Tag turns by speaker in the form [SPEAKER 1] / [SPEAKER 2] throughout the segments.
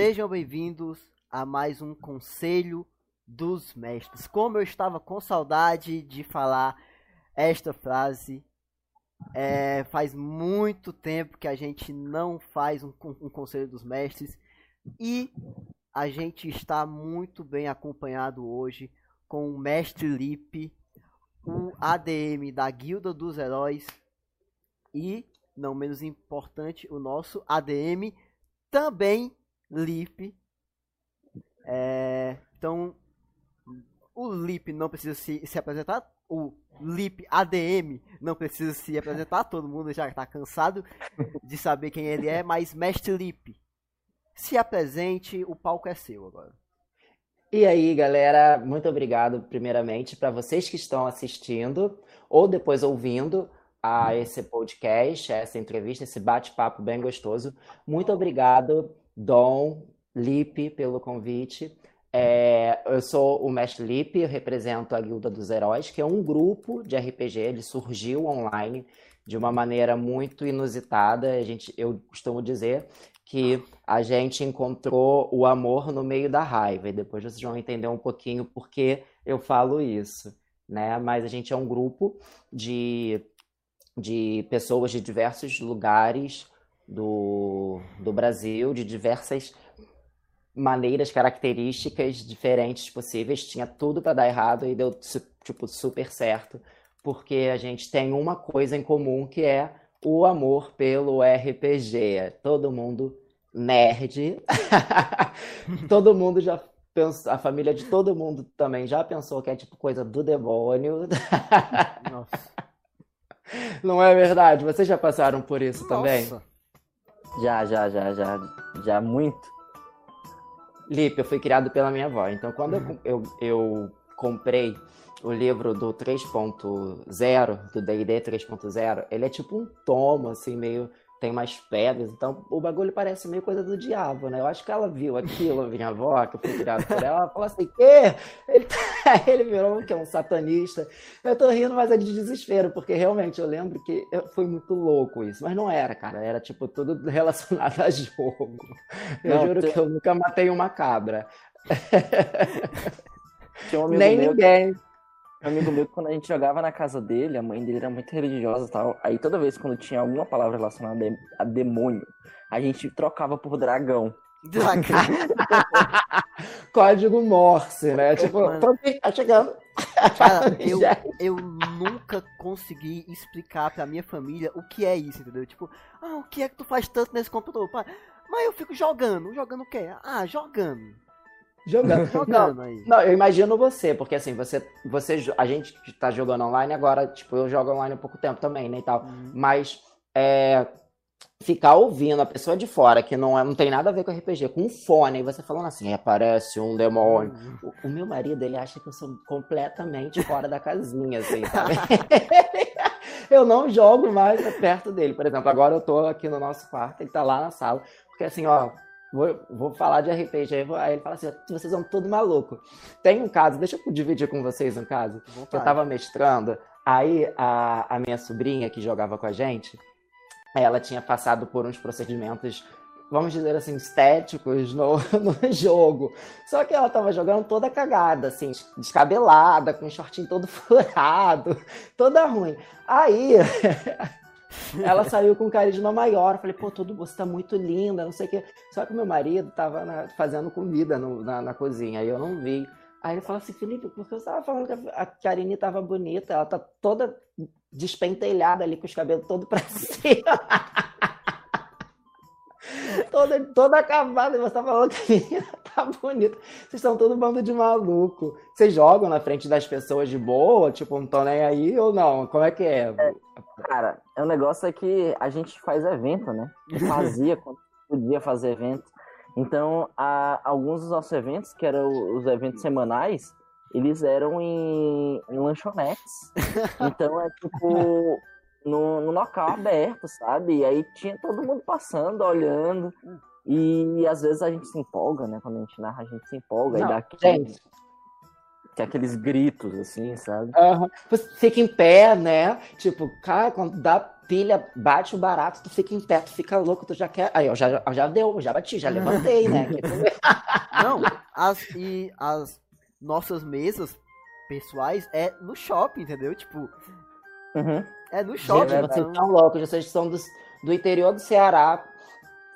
[SPEAKER 1] Sejam bem-vindos a mais um Conselho dos Mestres. Como eu estava com saudade de falar esta frase, é, faz muito tempo que a gente não faz um, um Conselho dos Mestres e a gente está muito bem acompanhado hoje com o Mestre Lipe, o ADM da Guilda dos Heróis e, não menos importante, o nosso ADM também Lip. É, então, o Lip não precisa se, se apresentar. O Lip ADM não precisa se apresentar. Todo mundo já está cansado de saber quem ele é. Mas, Mestre Lip, se apresente. O palco é seu agora.
[SPEAKER 2] E aí, galera, muito obrigado, primeiramente, para vocês que estão assistindo ou depois ouvindo a esse podcast, essa entrevista, esse bate-papo bem gostoso. Muito obrigado Dom, Lipe, pelo convite. É, eu sou o Mestre Lipe, represento a Guilda dos Heróis, que é um grupo de RPG, ele surgiu online de uma maneira muito inusitada. A gente, eu costumo dizer que a gente encontrou o amor no meio da raiva, e depois vocês vão entender um pouquinho por que eu falo isso. Né? Mas a gente é um grupo de, de pessoas de diversos lugares do, do Brasil, de diversas maneiras, características diferentes possíveis. Tinha tudo para dar errado e deu tipo super certo, porque a gente tem uma coisa em comum que é o amor pelo RPG. Todo mundo nerd. todo mundo já pensou, a família de todo mundo também já pensou que é tipo coisa do demônio. Nossa. Não é verdade? Vocês já passaram por isso Nossa. também?
[SPEAKER 3] Já, já, já, já, já muito.
[SPEAKER 2] Lipe, eu fui criado pela minha avó. Então, quando uhum. eu, eu, eu comprei o livro do 3.0, do D&D 3.0, ele é tipo um tomo, assim, meio tem mais pedras, então o bagulho parece meio coisa do diabo, né? Eu acho que ela viu aquilo, minha avó, que eu fui criado por ela, ela falou assim, quê? Ele, ele virou que é um satanista. Eu tô rindo, mas é de desespero, porque realmente eu lembro que foi muito louco isso, mas não era, cara, era tipo tudo relacionado a jogo. Eu não, juro que eu nunca matei uma cabra.
[SPEAKER 3] Um Nem meu... ninguém. Um amigo meu, quando a gente jogava na casa dele, a mãe dele era muito religiosa e tal. Aí toda vez quando tinha alguma palavra relacionada a demônio, a gente trocava por dragão.
[SPEAKER 2] Código Morse, né? Tipo, tá chegando.
[SPEAKER 1] Cara, eu, eu nunca consegui explicar pra minha família o que é isso, entendeu? Tipo, ah, o que é que tu faz tanto nesse computador? Mas eu fico jogando. Jogando o quê? Ah, jogando.
[SPEAKER 2] Jogando. jogando não, aí. não, eu imagino você, porque assim, você, você a gente tá jogando online agora, tipo, eu jogo online há pouco tempo também, né, e tal. Uhum. Mas é, ficar ouvindo a pessoa de fora, que não, é, não tem nada a ver com RPG, com um fone, e você falando assim, aparece um demônio. Uhum. O, o, meu marido, ele acha que eu sou completamente fora da casinha, assim, sabe? eu não jogo mais perto dele. Por exemplo, agora eu tô aqui no nosso quarto, ele tá lá na sala, porque assim, ó, Vou, vou falar de RPG. Aí ele fala assim: vocês são tudo maluco. Tem um caso, deixa eu dividir com vocês um caso. Que eu tava mestrando. Aí a, a minha sobrinha que jogava com a gente, ela tinha passado por uns procedimentos, vamos dizer assim, estéticos no, no jogo. Só que ela tava jogando toda cagada, assim, descabelada, com o shortinho todo furado, toda ruim. Aí ela saiu com carisma maior. Eu falei, pô, tudo, você tá muito linda, não sei o quê. Só que meu marido tava na, fazendo comida no, na, na, cozinha, aí eu não vi. Aí ele falou assim, Felipe, porque você tava falando que a Karine tava bonita, ela tá toda despentelhada ali, com os cabelos todos pra cima. toda, toda acabada, e você tá falando que a menina tá bonita. Vocês são todo bando de maluco. Vocês jogam na frente das pessoas de boa, tipo, não tô nem aí ou não? Como é que é? é
[SPEAKER 3] cara, o é negócio é que a gente faz evento, né? Fazia quando podia fazer evento. Então, alguns dos nossos eventos, que eram os eventos semanais, eles eram em, em lanchonetes. Então é tipo no, no local aberto, sabe? E aí tinha todo mundo passando, olhando. E às vezes a gente se empolga, né? Quando a gente narra, a gente se empolga. Não, e dá aquele, que aqueles gritos, assim, sabe?
[SPEAKER 2] Uhum. Você fica em pé, né? Tipo, cara, quando dá pilha, bate o barato, tu fica em pé, tu fica louco, tu já quer. Aí, eu já, já deu, já bati, já levantei, né?
[SPEAKER 1] Não, as, e as nossas mesas pessoais é no shopping, entendeu? Tipo.
[SPEAKER 3] Uhum.
[SPEAKER 1] É no shopping.
[SPEAKER 2] Gente, vocês estão loucos, vocês são do, do interior do Ceará.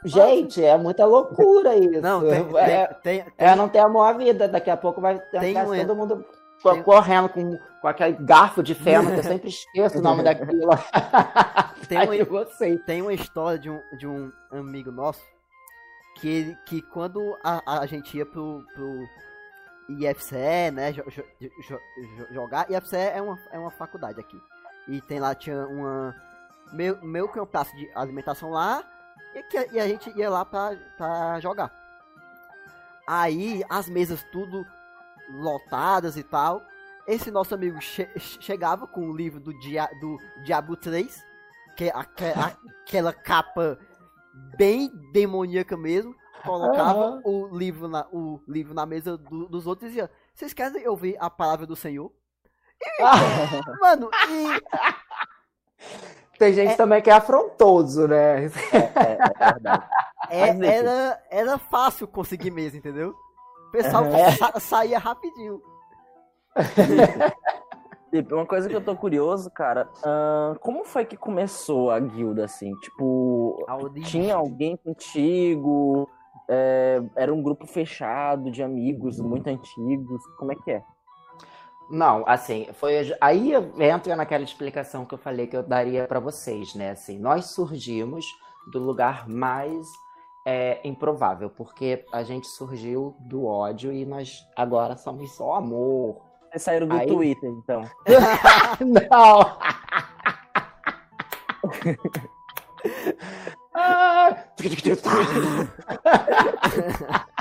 [SPEAKER 2] Gente, é muita loucura isso.
[SPEAKER 1] Não, tem,
[SPEAKER 2] é,
[SPEAKER 1] tem, tem,
[SPEAKER 2] é não ter amor à vida. Daqui a pouco vai
[SPEAKER 1] Tem
[SPEAKER 2] ficar
[SPEAKER 1] um-
[SPEAKER 2] todo mundo
[SPEAKER 1] tem-
[SPEAKER 2] correndo com, com aquele garfo de feno, que eu sempre esqueço o nome daquilo.
[SPEAKER 1] Tem
[SPEAKER 2] Aí
[SPEAKER 1] um-
[SPEAKER 2] você.
[SPEAKER 1] tem uma história de um, de um amigo nosso que, ele- que quando a, a gente ia pro, pro IFCE, né, jo- jo- jo- jo- jogar, IFCE é uma, é uma faculdade aqui. E tem lá, tinha uma, meio, meio que uma praça de alimentação lá, e, que, e a gente ia lá pra, pra jogar. Aí, as mesas tudo lotadas e tal, esse nosso amigo che- chegava com o livro do, dia, do Diabo 3, que é aque- aquela capa bem demoníaca mesmo, colocava
[SPEAKER 2] Aham.
[SPEAKER 1] o livro na, o livro na mesa do- dos outros e dizia: Vocês querem ouvir a palavra do Senhor? Mano, e
[SPEAKER 2] Tem gente também que é afrontoso, né?
[SPEAKER 3] É, é verdade.
[SPEAKER 1] é-
[SPEAKER 3] Mas, enfim.
[SPEAKER 1] era, era fácil conseguir mesa, entendeu? O pessoal sa- saía rapidinho.
[SPEAKER 3] Felipe, uma coisa que eu tô curioso, cara, ahn, como foi que começou a guilda, assim? Tipo, tinha alguém contigo? É, era um grupo fechado de amigos muito antigos? Como é que é?
[SPEAKER 2] Não, assim, foi aí entra naquela explicação que eu falei que eu daria pra vocês, né? Assim, nós surgimos do lugar mais é, improvável, porque a gente surgiu do ódio e nós agora somos só amor.
[SPEAKER 3] Vocês saíram do
[SPEAKER 2] Aí-
[SPEAKER 3] Twitter, então.
[SPEAKER 2] Não! Ah!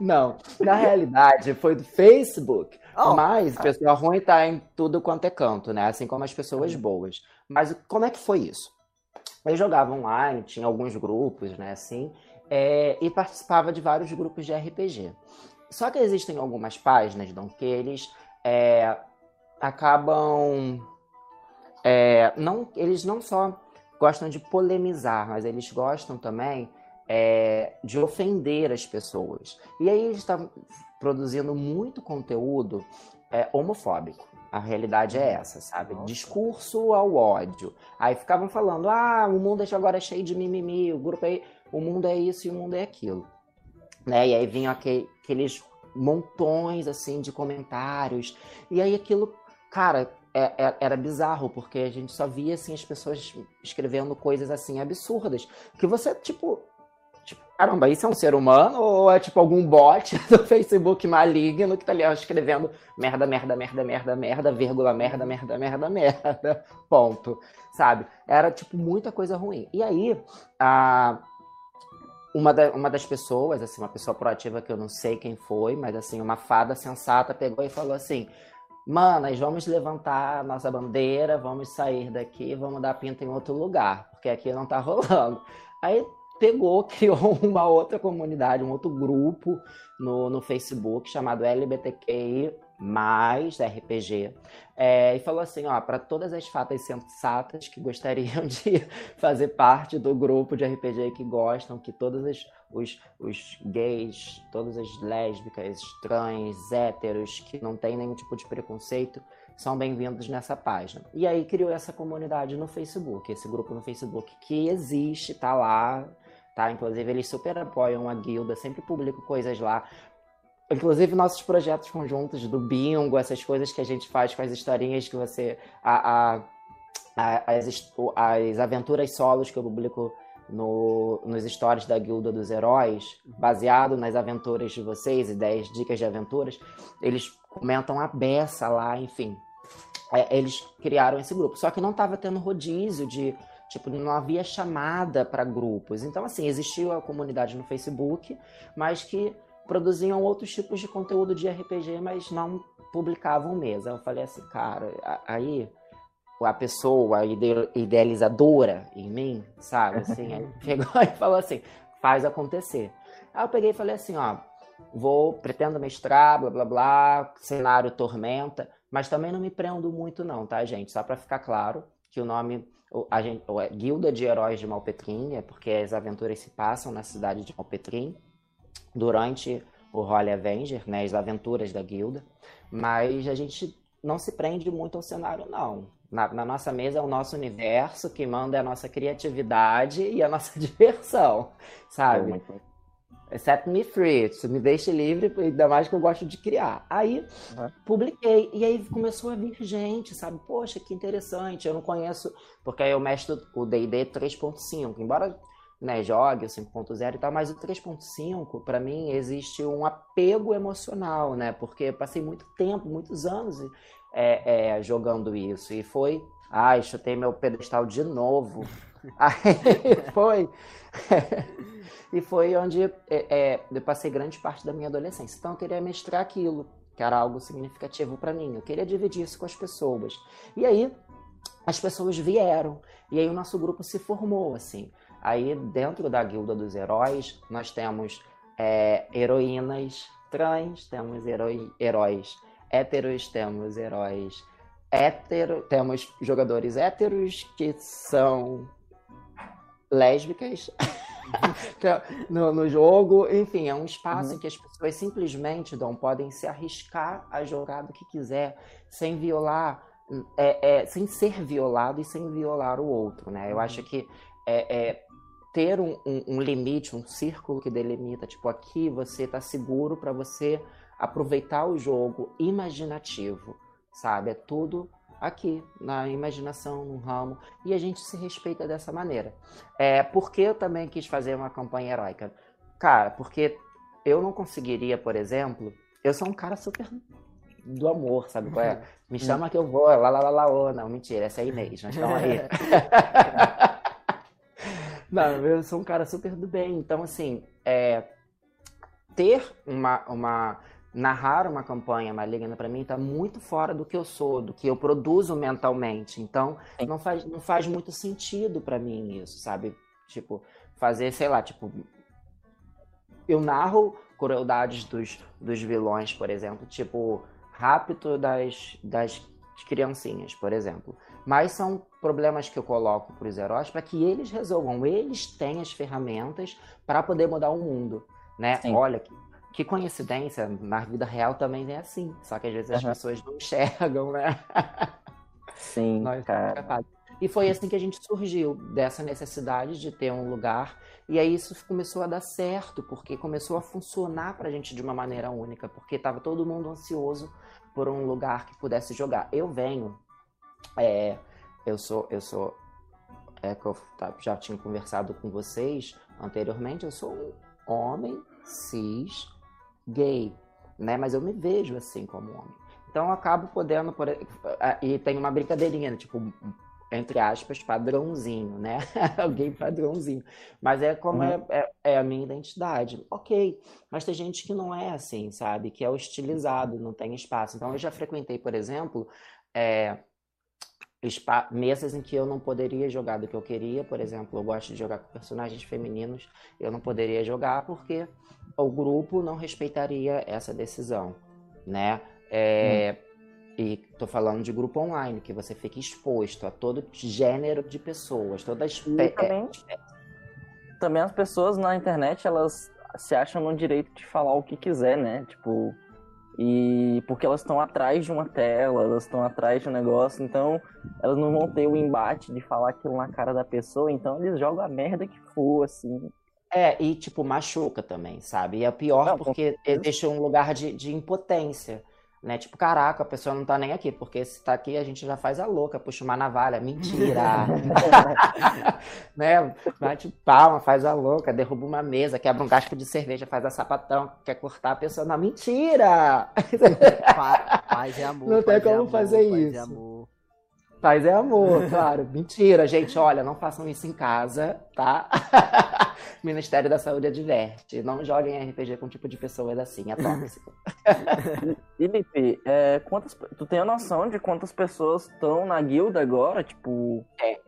[SPEAKER 2] Não, na realidade foi do Facebook.
[SPEAKER 1] Oh,
[SPEAKER 2] Mas pessoa ruim tá em tudo quanto é canto, né? Assim como as pessoas boas. Mas como é que foi isso? Eu jogava online, tinha alguns grupos, né, assim, é, e participava de vários grupos de RPG. Só que existem algumas páginas, Dom, que eles é, acabam. é, não, eles não só gostam de polemizar, mas eles gostam também é, de ofender as pessoas. E aí eles estavam produzindo muito conteúdo é, homofóbico. A realidade é essa, sabe?
[SPEAKER 3] Nossa.
[SPEAKER 2] Discurso ao ódio. Aí ficavam falando: ah, o mundo agora é cheio de mimimi, o grupo aí, o mundo é isso e o mundo é aquilo. Né? E aí vinham aquele- aqueles montões assim de comentários. E aí aquilo, cara, é- é- era bizarro, porque a gente só via assim as pessoas escrevendo coisas assim absurdas. Que você, tipo, tipo, caramba, isso é um ser humano ou é tipo algum bot do Facebook maligno que tá ali ó, escrevendo merda, merda, merda, merda, merda, vírgula, merda, merda, merda, merda, ponto, sabe? Era tipo muita coisa ruim. E aí, a uma, da- uma das pessoas, assim, uma pessoa proativa que eu não sei quem foi, mas assim, uma fada sensata pegou e falou assim: Manas, vamos levantar a nossa bandeira, vamos sair daqui, vamos dar pinta em outro lugar, porque aqui não tá rolando. Aí pegou, criou uma outra comunidade, um outro grupo no, no Facebook chamado LBTQI mais RPG. É, e falou assim, ó, para todas as fatas sensatas que gostariam de fazer parte do grupo de RPG que gostam, que todos os, os, os gays, todas as lésbicas, trans, héteros, que não tem nenhum tipo de preconceito, são bem-vindos nessa página. E aí criou essa comunidade no Facebook, esse grupo no Facebook que existe, tá lá, tá? Inclusive eles super apoiam a guilda, sempre publico coisas lá. Inclusive nossos projetos conjuntos do bingo, essas coisas que a gente faz com as historinhas que você. A, a- a- as, as aventuras solos que eu publico no, nos stories da Guilda dos Heróis, baseado nas aventuras de vocês, ideias, dicas de aventuras, eles comentam a beça lá, enfim. É, eles criaram esse grupo. Só que não estava tendo rodízio de. Tipo, não havia chamada para grupos. Então, assim, existiu a comunidade no Facebook, mas que produziam outros tipos de conteúdo de RPG, mas não publicavam mesmo. Aí eu falei assim, cara, aí a pessoa, a idealizadora em mim, sabe, assim, aí pegou e falou assim, faz acontecer. Aí eu peguei e falei assim, ó, vou, pretendo mestrar, blá blá blá, cenário Tormenta, mas também não me prendo muito não, tá, gente? Só pra ficar claro que o nome a, gente, a Guilda de Heróis de Malpetrim, é porque as aventuras se passam na cidade de Malpetrim durante o Holy Avenger, né, as aventuras da guilda, mas a gente não se prende muito ao cenário, não. Na, na, nossa mesa é o nosso universo, que manda a nossa criatividade e a nossa diversão, sabe? É Set me free, me deixe livre, ainda mais que eu gosto de criar. Aí uhum. publiquei, e aí começou a vir gente, sabe? Poxa, que interessante, eu não conheço, porque aí eu mestro o DD 3.5, embora né, jogue o 5.0 e tal, mas o 3.5, para mim, existe um apego emocional, né? Porque eu passei muito tempo, muitos anos é, é, jogando isso. E foi, ai, chutei meu pedestal de novo. Aí foi. e foi onde é, é, eu passei grande parte da minha adolescência. Então eu queria mestrar aquilo, que era algo significativo para mim. Eu queria dividir isso com as pessoas. E aí as pessoas vieram. E aí o nosso grupo se formou, assim. Aí, dentro da Guilda dos Heróis, nós temos é, heroínas trans, temos heroi, heróis héteros, temos heróis hétero, temos jogadores héteros que são lésbicas no, no, jogo. Enfim, é um espaço uhum. em que as pessoas simplesmente não podem se arriscar a jogar do que quiser, sem violar, é, é, sem ser violado e sem violar o outro, né? Eu uhum. acho que é, é ter um, um, um, limite, um círculo que delimita, tipo, aqui você tá seguro para você aproveitar o jogo imaginativo, sabe? É tudo aqui, na imaginação, no ramo, e a gente se respeita dessa maneira. É, por que eu também quis fazer uma campanha heróica? Cara, porque eu não conseguiria, por exemplo, eu sou um cara super do amor, sabe qual é? Me chama que eu vou, lá, lá, lá, lá, oh, não, mentira, essa é a Inês, nós estamos aí. Não, eu sou um cara super do bem. Então, assim, é, ter uma, uma. Narrar uma campanha maligna para mim tá muito fora do que eu sou, do que eu produzo mentalmente. Então, não faz, não faz muito sentido para mim isso, sabe? Tipo, fazer, sei lá, tipo. Eu narro crueldades dos, dos vilões, por exemplo, tipo, rapto das, das criancinhas, por exemplo. Mas são problemas que eu coloco para os heróis para que eles resolvam. Eles têm as ferramentas para poder mudar o mundo, né? Sim. Olha que, coincidência, na vida real também é assim. Só que às vezes uhum. as pessoas não enxergam, né?
[SPEAKER 3] Sim, Nós cara.
[SPEAKER 2] E foi assim que a gente surgiu, dessa necessidade de ter um lugar. E aí isso começou a dar certo, porque começou a funcionar para a gente de uma maneira única, porque estava todo mundo ansioso por um lugar que pudesse jogar. Eu venho é, eu sou, eu sou, é que eu já tinha conversado com vocês anteriormente, eu sou um homem cis gay, né? Mas eu me vejo assim como homem. Então eu acabo podendo, por, e tem uma brincadeirinha, né? tipo, entre aspas, padrãozinho, né? Alguém padrãozinho. Mas é como uhum. é, é, é, a minha identidade. Ok, mas tem gente que não é assim, sabe? Que é hostilizado, não tem espaço. Então eu já frequentei, por exemplo, é, mesas em que eu não poderia jogar do que eu queria, por exemplo, eu gosto de jogar com personagens femininos, eu não poderia jogar porque o grupo não respeitaria essa decisão, né? É, hum. E tô falando de grupo online, que você fica exposto a todo gênero de pessoas, todas
[SPEAKER 3] também, é, também as pessoas na internet, elas se acham no direito de falar o que quiser, né? Tipo, e porque elas estão atrás de uma tela, elas estão atrás de um negócio, então elas não vão ter o embate de falar aquilo na cara da pessoa, então eles jogam a merda que for, assim.
[SPEAKER 2] É, e tipo, machuca também, sabe? E é pior não, porque deixa um lugar de, de impotência né? Tipo, caraca, a pessoa não tá nem aqui, porque se tá aqui a gente já faz a louca, puxa uma navalha, mentira. né? Bate palma, faz a louca, derruba uma mesa, quebra um gasco de cerveja, faz a sapatão, quer cortar a pessoa, não, mentira!
[SPEAKER 1] Paz e amor.
[SPEAKER 2] Não tem como amor, fazer paz isso. amor. Paz é amor, claro. Mentira, gente. Olha, não façam isso em casa, tá? Ministério da Saúde adverte. Não joguem RPG com tipo de pessoas assim, é tóxico.
[SPEAKER 3] Felipe, é, quantas, tu tem a noção de quantas pessoas estão na guilda agora? Tipo.
[SPEAKER 2] É.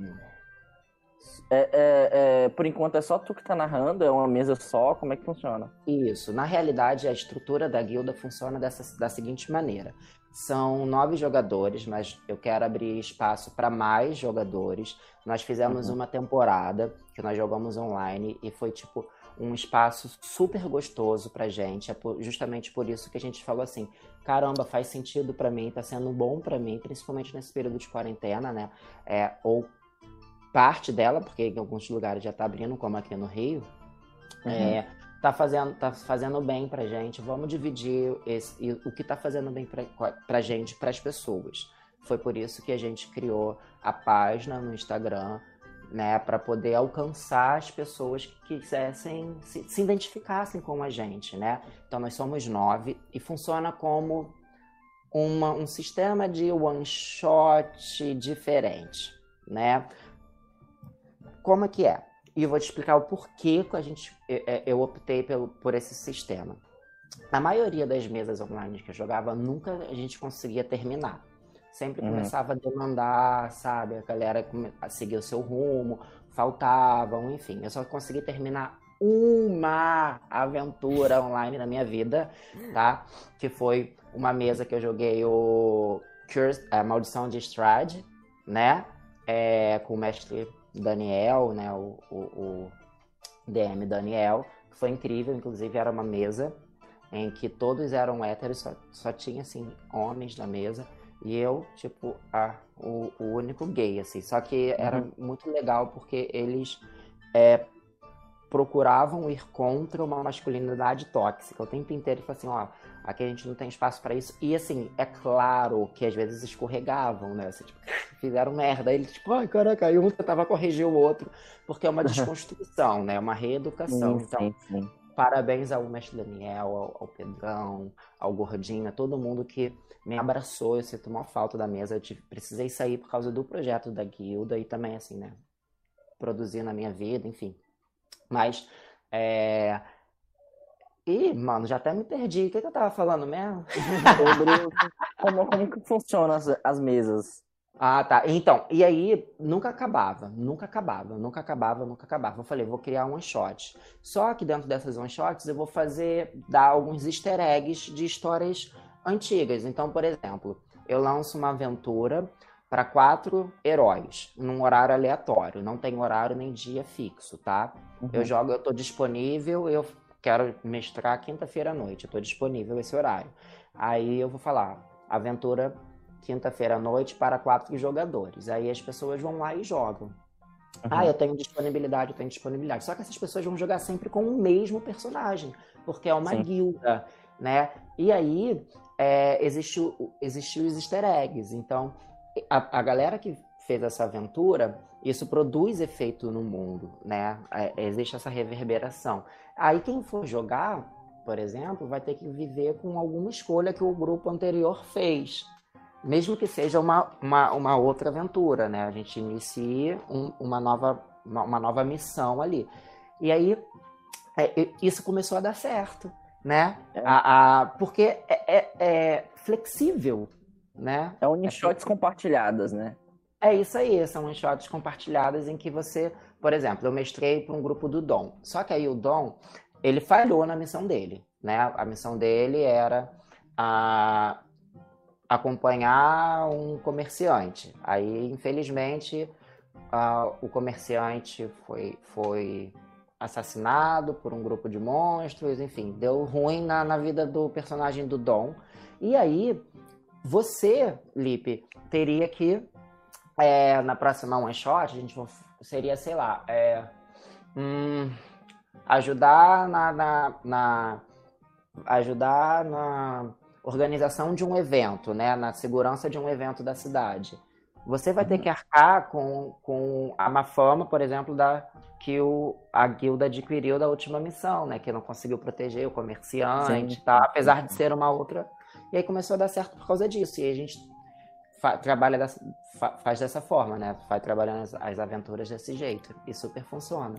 [SPEAKER 3] É, é, é, por enquanto é só tu que tá narrando? É uma mesa só? Como é que funciona?
[SPEAKER 2] Isso. Na realidade, a estrutura da guilda funciona dessa, da seguinte maneira. São nove jogadores, mas eu quero abrir espaço para mais jogadores. Nós fizemos uhum. uma temporada que nós jogamos online e foi tipo um espaço super gostoso pra gente. É por, justamente por isso que a gente falou assim: caramba, faz sentido para mim, tá sendo bom para mim, principalmente nesse período de quarentena, né? É, ou parte dela, porque em alguns lugares já tá abrindo, como aqui no Rio. Uhum. É, tá fazendo, tá fazendo bem pra gente, vamos dividir esse, o que tá fazendo bem pra, pra gente, pras pessoas. Foi por isso que a gente criou a página no Instagram, né, para poder alcançar as pessoas que quisessem se, se, identificassem com a gente, né? Então nós somos nove e funciona como uma, um sistema de one shot diferente, né? Como é que é? E eu vou te explicar o porquê que a gente, eu, eu optei pelo, por esse sistema. Na maioria das mesas online que eu jogava, nunca a gente conseguia terminar. Sempre uhum. começava a demandar, sabe? A galera a seguir o seu rumo, faltavam, enfim. Eu só consegui terminar uma aventura online na minha vida, tá? Que foi uma mesa que eu joguei o Curse, a Maldição de Strade, né? É, com o mestre Daniel, né, o, o, o DM Daniel, que foi incrível, inclusive era uma mesa em que todos eram héteros, só, só tinha, assim, homens na mesa, e eu, tipo, a, o, o único gay, assim, só que era uhum. muito legal porque eles é, procuravam ir contra uma masculinidade tóxica o tempo inteiro, tipo assim, ó, Aqui a gente não tem espaço para isso. E assim, é claro que às vezes escorregavam, né? Assim, tipo, fizeram merda. Aí eles, tipo, ai, caraca, aí um tentava corrigir o outro, porque é uma desconstrução, né? É uma reeducação. Sim, então, sim, sim. parabéns ao mestre Daniel, ao, ao Pedrão, ao Gordinho, a todo mundo que me abraçou. Eu sinto uma falta da mesa. Eu tive, precisei sair por causa do projeto da guilda e também, assim, né? Produzir na minha vida, enfim. Mas. É, Ih, mano, já até me perdi. O que, que eu tava falando mesmo?
[SPEAKER 3] Sobre como, como que funcionam as, as mesas.
[SPEAKER 2] Ah, tá. Então, e aí nunca acabava, nunca acabava, nunca acabava, nunca acabava. Eu falei, vou criar um one shot. Só que dentro dessas one shots eu vou fazer, dar alguns easter eggs de histórias antigas. Então, por exemplo, eu lanço uma aventura para quatro heróis, num horário aleatório. Não tem horário nem dia fixo, tá? Uhum. Eu jogo, eu tô disponível, eu quero mestrar quinta-feira à noite, estou disponível esse horário. Aí eu vou falar, aventura quinta-feira à noite para quatro jogadores. Aí as pessoas vão lá e jogam. Uhum. Ah, eu tenho disponibilidade, eu tenho disponibilidade. Só que essas pessoas vão jogar sempre com o mesmo personagem, porque é uma Sim. guilda, né? E aí é, existe, existe os easter eggs. Então, a, a galera que fez essa aventura, isso produz efeito no mundo, né? É, existe essa reverberação. Aí quem for jogar, por exemplo, vai ter que viver com alguma escolha que o grupo anterior fez. Mesmo que seja uma, uma, uma outra aventura, né? A gente inicia um, uma, nova, uma, uma, nova missão ali. E aí, é, isso começou a dar certo, né? É. A, a, porque é, é, é flexível, né?
[SPEAKER 3] É one-shots compartilhadas, né?
[SPEAKER 2] É isso aí, são one-shots compartilhadas em que você por exemplo, eu mestrei para um grupo do Dom. Só que aí o Dom, ele falhou na missão dele, né? A missão dele era a, acompanhar um comerciante. Aí, infelizmente, o comerciante foi, foi assassinado por um grupo de monstros, enfim, deu ruim na, na vida do personagem do Dom. E aí, você, Lipe, teria que, é, na próxima one shot, a gente seria, sei lá, é, hum, ajudar na, na, na, ajudar na organização de um evento, né, na segurança de um evento da cidade. Você vai ter que arcar com, com a má fama, por exemplo, da que o, a guilda adquiriu da última missão, né, que não conseguiu proteger o comerciante, tá? apesar de ser uma outra. E aí começou a dar certo por causa disso. E a gente trabalha dessa, faz dessa forma, né? Vai trabalhando as, as, aventuras desse jeito. E super funciona.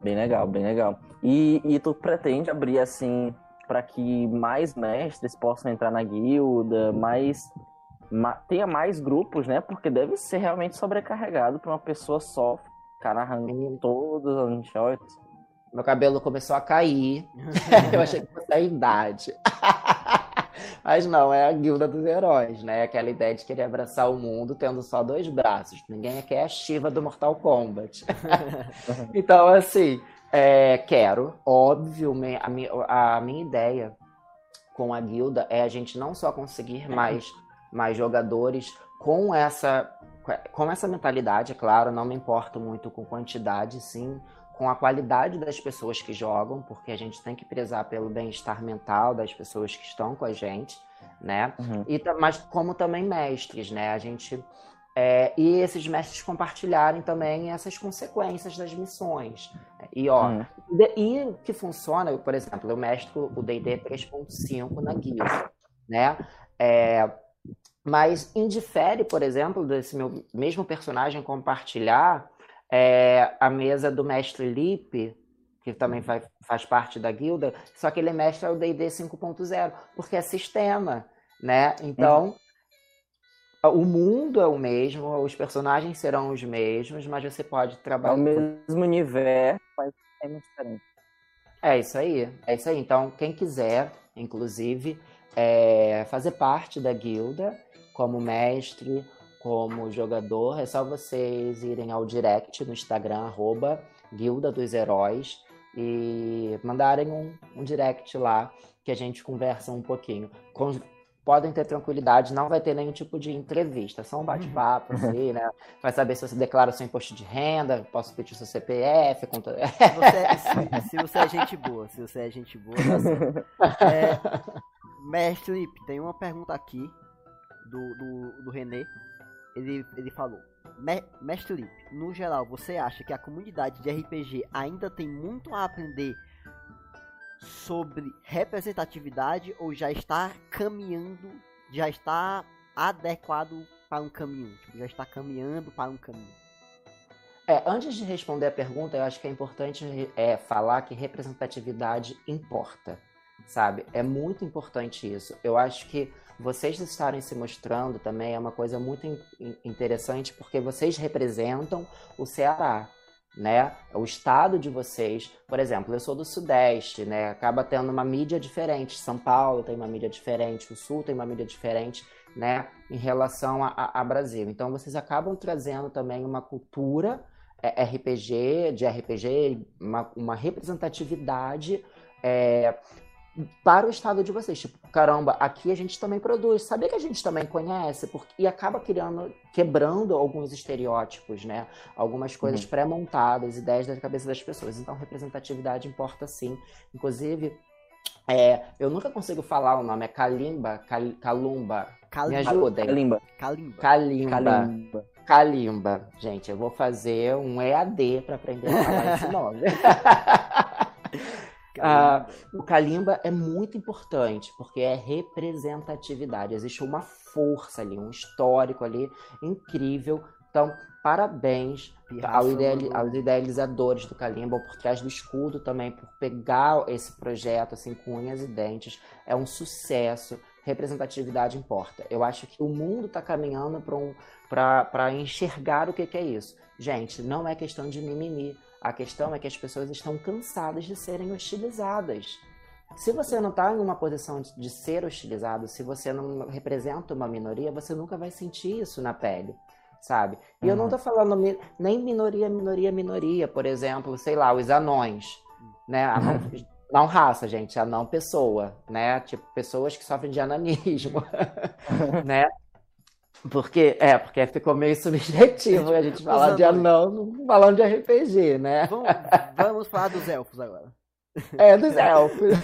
[SPEAKER 3] Bem legal, bem legal. E, e tu pretende abrir assim para que mais mestres possam entrar na guilda, mais ma, tenha mais grupos, né? Porque deve ser realmente sobrecarregado para uma pessoa só cara arrancou todos os shorts.
[SPEAKER 2] Meu cabelo começou a cair. eu achei que fosse a idade. Mas não, é a guilda dos heróis, né? Aquela ideia de querer abraçar o mundo tendo só dois braços. Ninguém aqui é a Shiva do Mortal Kombat. então, assim, é, quero, óbvio, a minha, a minha ideia com a guilda é a gente não só conseguir mais, mais jogadores com essa, com essa mentalidade, é claro, não me importo muito com quantidade, sim, com a qualidade das pessoas que jogam, porque a gente tem que prezar pelo bem-estar mental das pessoas que estão com a gente, né? Uhum. E, mas como também mestres, né? A gente é, e esses mestres compartilharem também essas consequências das missões. E ó, uhum. e que funciona, por exemplo, eu mestro o D&D 3.5 na guia, né? É, mas indifere, por exemplo, desse meu mesmo personagem compartilhar é, a mesa do mestre Lipe, que também faz, faz parte da guilda, só que ele é mestre o D&D 5.0, porque é sistema, né? Então, uhum. o mundo é o mesmo, os personagens serão os mesmos, mas você pode trabalhar... É
[SPEAKER 3] o mesmo universo, mas é muito diferente.
[SPEAKER 2] É isso aí, é isso aí. Então, quem quiser, inclusive, é, fazer parte da guilda como mestre como jogador, é só vocês irem ao direct no Instagram, arroba Guilda dos Heróis, e mandarem um, um direct lá que a gente conversa um pouquinho. Com, podem ter tranquilidade, não vai ter nenhum tipo de entrevista, só um bate-papo, uhum. assim, né? Vai saber se você declara seu imposto de renda, posso pedir seu CPF. Conta...
[SPEAKER 1] Se, você, se, se, você é gente boa, se você é gente boa, tá assim. é, Mestre tem uma pergunta aqui do, do, do René ele, ele falou: Mestre Lip, no geral, você acha que a comunidade de RPG ainda tem muito a aprender sobre representatividade ou já está caminhando, já está adequado para um caminho? Tipo, já está caminhando para um caminho?
[SPEAKER 2] É, antes de responder a pergunta, eu acho que é importante é, falar que representatividade importa, sabe? É muito importante isso. Eu acho que vocês estarem se mostrando também é uma coisa muito interessante, porque vocês representam o Ceará, né? O estado de vocês. Por exemplo, eu sou do Sudeste, né? Acaba tendo uma mídia diferente. São Paulo tem uma mídia diferente, o Sul tem uma mídia diferente, né? Em relação a, a, a Brasil. Então, vocês acabam trazendo também uma cultura é, RPG, de RPG, uma, uma representatividade é, para o estado de vocês. Tipo, caramba, aqui a gente também produz. Sabia que a gente também conhece? Porque, e acaba criando, quebrando alguns estereótipos, né? Algumas coisas uhum. pré-montadas, ideias da cabeça das pessoas. Então, representatividade importa sim. Inclusive, é, eu nunca consigo falar o nome, é Kalimba, Kal, Kalumba. Kalimba. Me ajudem.
[SPEAKER 3] Kalimba.
[SPEAKER 2] Kalimba. Kalimba. Kalimba. Kalimba. Gente, eu vou fazer um EAD para aprender a falar esse nome. Ah, o Kalimba é muito importante, porque é representatividade. Existe uma força ali, um histórico ali incrível. Então, parabéns ao ideali aos idealizadores do Kalimba, por trás do escudo também, por pegar esse projeto assim com unhas e dentes. É um sucesso. Representatividade importa. Eu acho que o mundo está caminhando para um, enxergar o que, que é isso. Gente, não é questão de mimimi a questão é que as pessoas estão cansadas de serem hostilizadas. Se você não está em uma posição de ser hostilizado, se você não representa uma minoria, você nunca vai sentir isso na pele, sabe? E uhum. eu não estou falando nem minoria, minoria, minoria, por exemplo, sei lá, os anões, né? Anão, não raça, gente, anão pessoa, né? Tipo, pessoas que sofrem de ananismo, né? Porque, é, porque ficou meio subjetivo a gente falar de anão falando de RPG, né?
[SPEAKER 1] Vamos, vamos falar dos elfos agora.
[SPEAKER 2] É, dos elfos.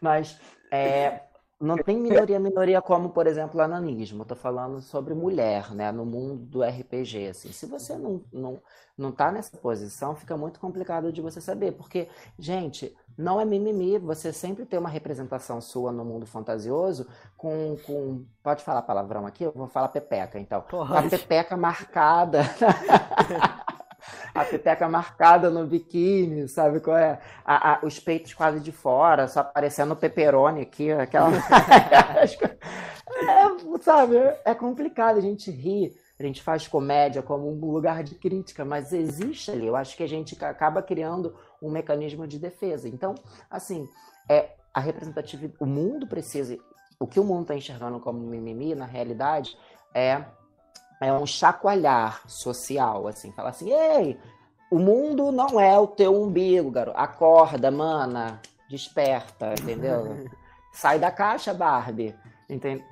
[SPEAKER 2] Mas é, não tem minoria minoria como, por exemplo, o ananismo. Estou falando sobre mulher, né? No mundo do RPG, assim. Se você não, não, não tá nessa posição, fica muito complicado de você saber. Porque, gente, não é mimimi, você sempre tem uma representação sua no mundo fantasioso com, com pode falar palavrão aqui? Eu vou falar pepeca, então. Pode. A pepeca marcada. a pepeca marcada no biquíni, sabe qual é? A, a, os peitos quase de fora, só aparecendo o peperoni aqui, aquela... é, sabe, é complicado a gente rir a gente faz comédia como um lugar de crítica, mas existe ali. Eu acho que a gente acaba criando um mecanismo de defesa. Então, assim, é a representatividade. O mundo precisa. O que o mundo está enxergando como mimimi, na realidade, é, é um chacoalhar social, assim. Falar assim, ei, o mundo não é o teu umbigo, garoto. Acorda, mana. Desperta, entendeu? Sai da caixa, Barbie. Entende?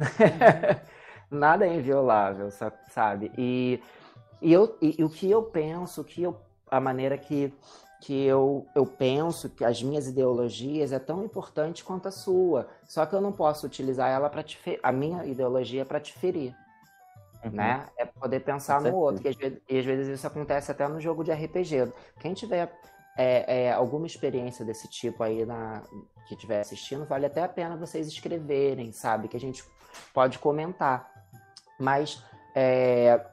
[SPEAKER 2] Nada é inviolável, sabe? E, e, eu, e, e o que eu penso, que eu, a maneira que, que eu, eu penso que as minhas ideologias é tão importante quanto a sua. Só que eu não posso utilizar ela para te a minha ideologia para te ferir. Uhum. Né? É poder pensar no outro. E às, vezes, e às, vezes, isso acontece até no jogo de RPG. Quem tiver é, é, alguma experiência desse tipo aí na, que estiver assistindo, vale até a pena vocês escreverem, sabe? Que a gente pode comentar. Mas é,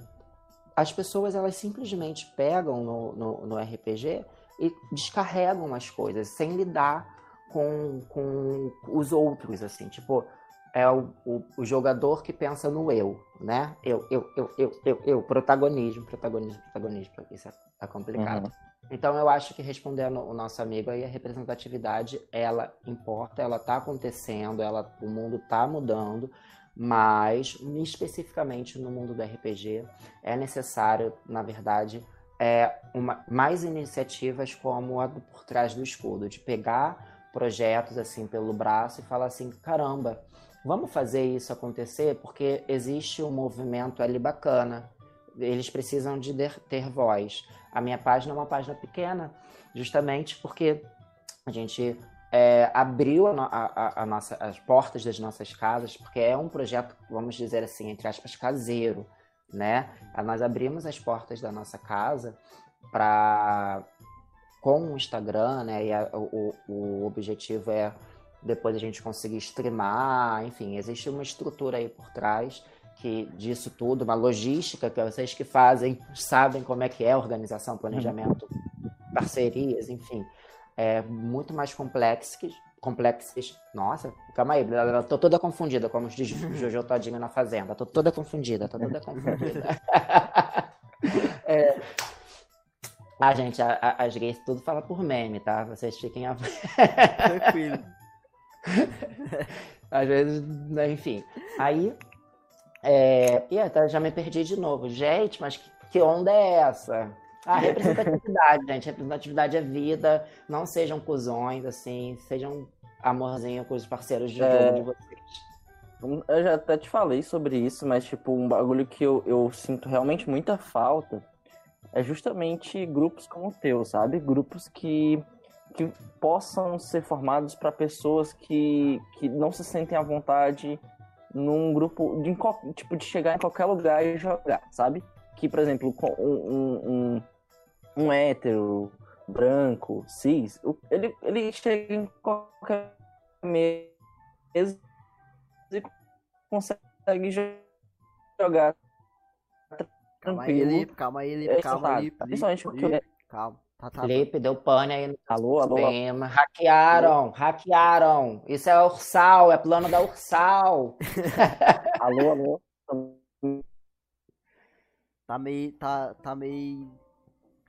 [SPEAKER 2] as pessoas elas simplesmente pegam no, no, no, RPG e descarregam as coisas sem lidar com, com os outros, assim, tipo, é o, o, o, jogador que pensa no eu, né? Eu, eu, eu, eu, eu, eu, protagonismo, protagonismo, protagonismo, isso é, é complicado. Uhum. Então eu acho que respondendo o nosso amigo aí, a representatividade, ela importa, ela tá acontecendo, ela, o mundo tá mudando, mas especificamente no mundo do RPG é necessário, na verdade, é uma, mais iniciativas como a do Por Trás do Escudo, de pegar projetos assim pelo braço e falar assim, caramba, vamos fazer isso acontecer porque existe um movimento ali bacana, eles precisam de ter voz. A minha página é uma página pequena, justamente porque a gente é, abriu a, a, a nossa, as portas das nossas casas, porque é um projeto, vamos dizer assim, entre aspas, caseiro, né? Nós abrimos as portas da nossa casa para com o Instagram, né? E a, o, o objetivo é depois a gente conseguir streamar, enfim, existe uma estrutura aí por trás que disso tudo, uma logística que vocês que fazem sabem como é que é organização, planejamento, parcerias, enfim é, muito mais complexos, complexos. Nossa, calma aí, tô toda confundida, como diz Jojo Todinho na Fazenda. Tô toda confundida, tô toda confundida. é... Ah, gente, a, a, as gays tudo fala por meme, tá? Vocês fiquem a... Tranquilo. Às vezes, né, enfim. Aí, é... e até já me perdi de novo. Gente, mas que, que onda é essa? A representatividade, gente. Representatividade é vida. Não sejam cuzões, assim. Sejam amorzinho com os parceiros de é... jogo de vocês.
[SPEAKER 3] Eu já até te falei sobre isso, mas, tipo, um bagulho que eu, eu sinto realmente muita falta é justamente grupos como o teu, sabe? Grupos que, que possam ser formados para pessoas que, que não se sentem à vontade num grupo, de, tipo, de chegar em qualquer lugar e jogar, sabe? Que, por exemplo, um, um, um hétero, branco, cis, ele, ele chega em qualquer mesa e consegue jogar
[SPEAKER 1] Calma aí, Lipe, calma aí, Lipe, calma, Lipe. Principalmente
[SPEAKER 2] porque... Calma. Tá, tá, Felipe, deu pane aí no
[SPEAKER 3] alô, alô,
[SPEAKER 2] alô. Hackearam, hackearam. Isso é Ursal, é plano da Ursal.
[SPEAKER 3] alô, alô.
[SPEAKER 1] Tá meio, tá, tá meio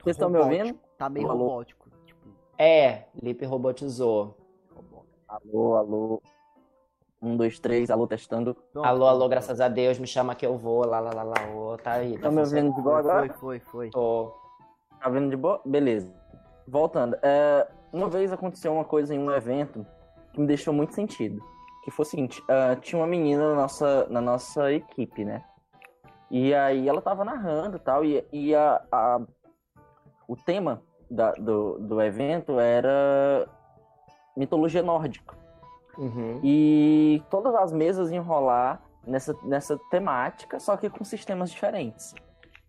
[SPEAKER 3] vocês estão me ouvindo?
[SPEAKER 1] Tá meio alô. robótico. Tipo...
[SPEAKER 2] É, Lipe robotizou.
[SPEAKER 3] Alô, alô. Um, dois, três, alô, testando.
[SPEAKER 2] Pronto, alô, alô, graças a Deus, me chama que eu vou. Lá, lá, lá, lá, ô, tá aí.
[SPEAKER 3] Tá, tá me ouvindo de boa agora?
[SPEAKER 1] Foi, foi, foi.
[SPEAKER 2] Tô.
[SPEAKER 3] Tá ouvindo de boa? Beleza. Voltando. É, uma vez aconteceu uma coisa em um evento que me deixou muito sentido. Que foi o seguinte, uh, tinha uma menina na nossa, na nossa equipe, né? E aí ela tava narrando e tal, e, e a, a o tema da, do, do evento era mitologia nórdica. Uhum. E todas as mesas iam rolar nessa, nessa temática, só que com sistemas diferentes.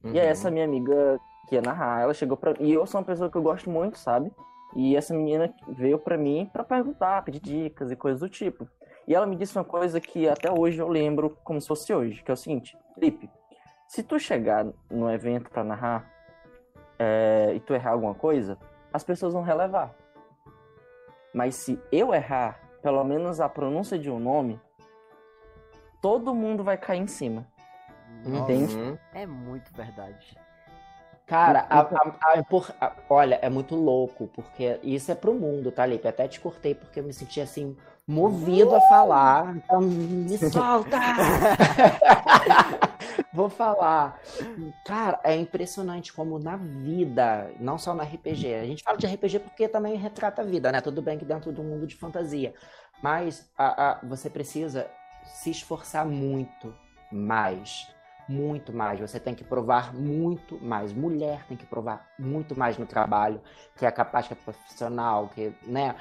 [SPEAKER 3] Uhum. E aí essa minha amiga que ia narrar, ela chegou pra E eu sou uma pessoa que eu gosto muito, sabe? E essa menina veio para mim para perguntar, pedir dicas e coisas do tipo. E ela me disse uma coisa que até hoje eu lembro como se fosse hoje, que é o seguinte, Felipe, se tu chegar no evento para narrar é, e tu errar alguma coisa, as pessoas vão relevar. Mas se eu errar, pelo menos a pronúncia de um nome, todo mundo vai cair em cima. Entende?
[SPEAKER 2] Uhum.
[SPEAKER 1] É muito verdade.
[SPEAKER 2] Cara, a- a- a impor- a- olha, é muito louco, porque isso é pro mundo, tá, Lipe? Até te cortei porque eu me senti assim, movido a falar. Então, me solta! Vou falar. Cara, é impressionante como na vida, não só na RPG, a gente fala de RPG porque também retrata a vida, né? Tudo bem que dentro do mundo de fantasia. Mas a- a- você precisa se esforçar muito mais muito mais. Você tem que provar muito mais. Mulher tem que provar muito mais no trabalho, que é capaz, que é profissional, que, né?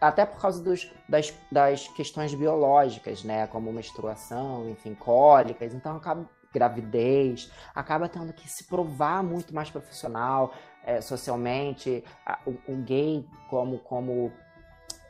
[SPEAKER 2] Até por causa dos, das, das questões biológicas, né? Como menstruação, enfim, cólicas. Então, acaba gravidez, acaba tendo que se provar muito mais profissional, é, socialmente. O, o gay, como, como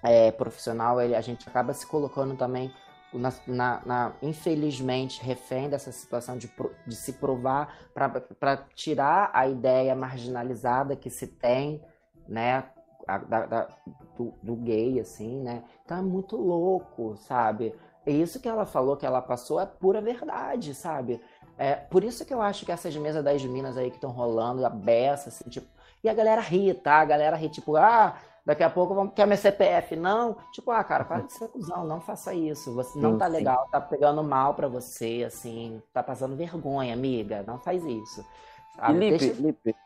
[SPEAKER 2] é, profissional, ele, a gente acaba se colocando também na, na- na- infelizmente, refém dessa situação de, de se provar para tirar a ideia marginalizada que se tem, né, a- da- da- do, do gay, assim, né? Então é muito louco, sabe? E isso que ela falou, que ela passou, é pura verdade, sabe? É, por isso que eu acho que essas mesas das minas aí que estão rolando, a beça, assim, tipo. E a galera ri, tá? A galera ri, tipo, ah, daqui a pouco vamos quer meu CPF. Não, tipo, ah, cara, para de ser cuzão, não faça isso. Você não
[SPEAKER 3] Sim,
[SPEAKER 2] tá
[SPEAKER 3] sim.
[SPEAKER 2] legal, tá pegando mal pra você, assim, tá passando vergonha, amiga. Não faz isso.
[SPEAKER 3] E
[SPEAKER 2] sabe?
[SPEAKER 3] Lipe,
[SPEAKER 2] Deixa-
[SPEAKER 3] Lipe,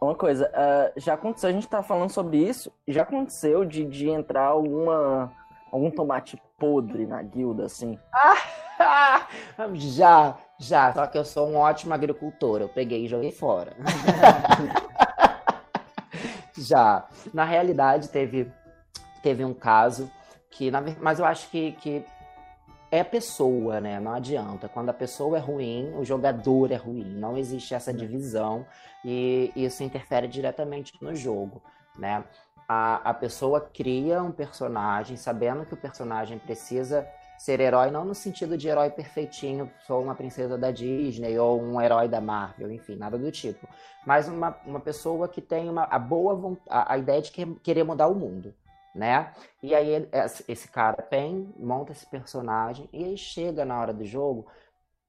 [SPEAKER 3] uma coisa, ah, já aconteceu, a gente tá falando sobre isso, já aconteceu de, de entrar alguma, algum tomate podre na guilda, assim?
[SPEAKER 2] já, já. Só que eu sou um ótimo agricultor. Eu peguei e joguei fora. já. Na realidade, teve, teve um caso que, na, mas eu acho que, que é pessoa, né? Não adianta. Quando a pessoa é ruim, o jogador é ruim. Não existe essa divisão e isso interfere diretamente no jogo, né? A, a pessoa cria um personagem sabendo que o personagem precisa ser herói, não no sentido de herói perfeitinho, sou uma princesa da Disney ou um herói da Marvel, enfim, nada do tipo. Mas uma, uma pessoa que tem uma, a boa a, a ideia de que- querer mudar o mundo, né? E aí ele- esse esse cara tem, monta esse personagem e aí chega na hora do jogo,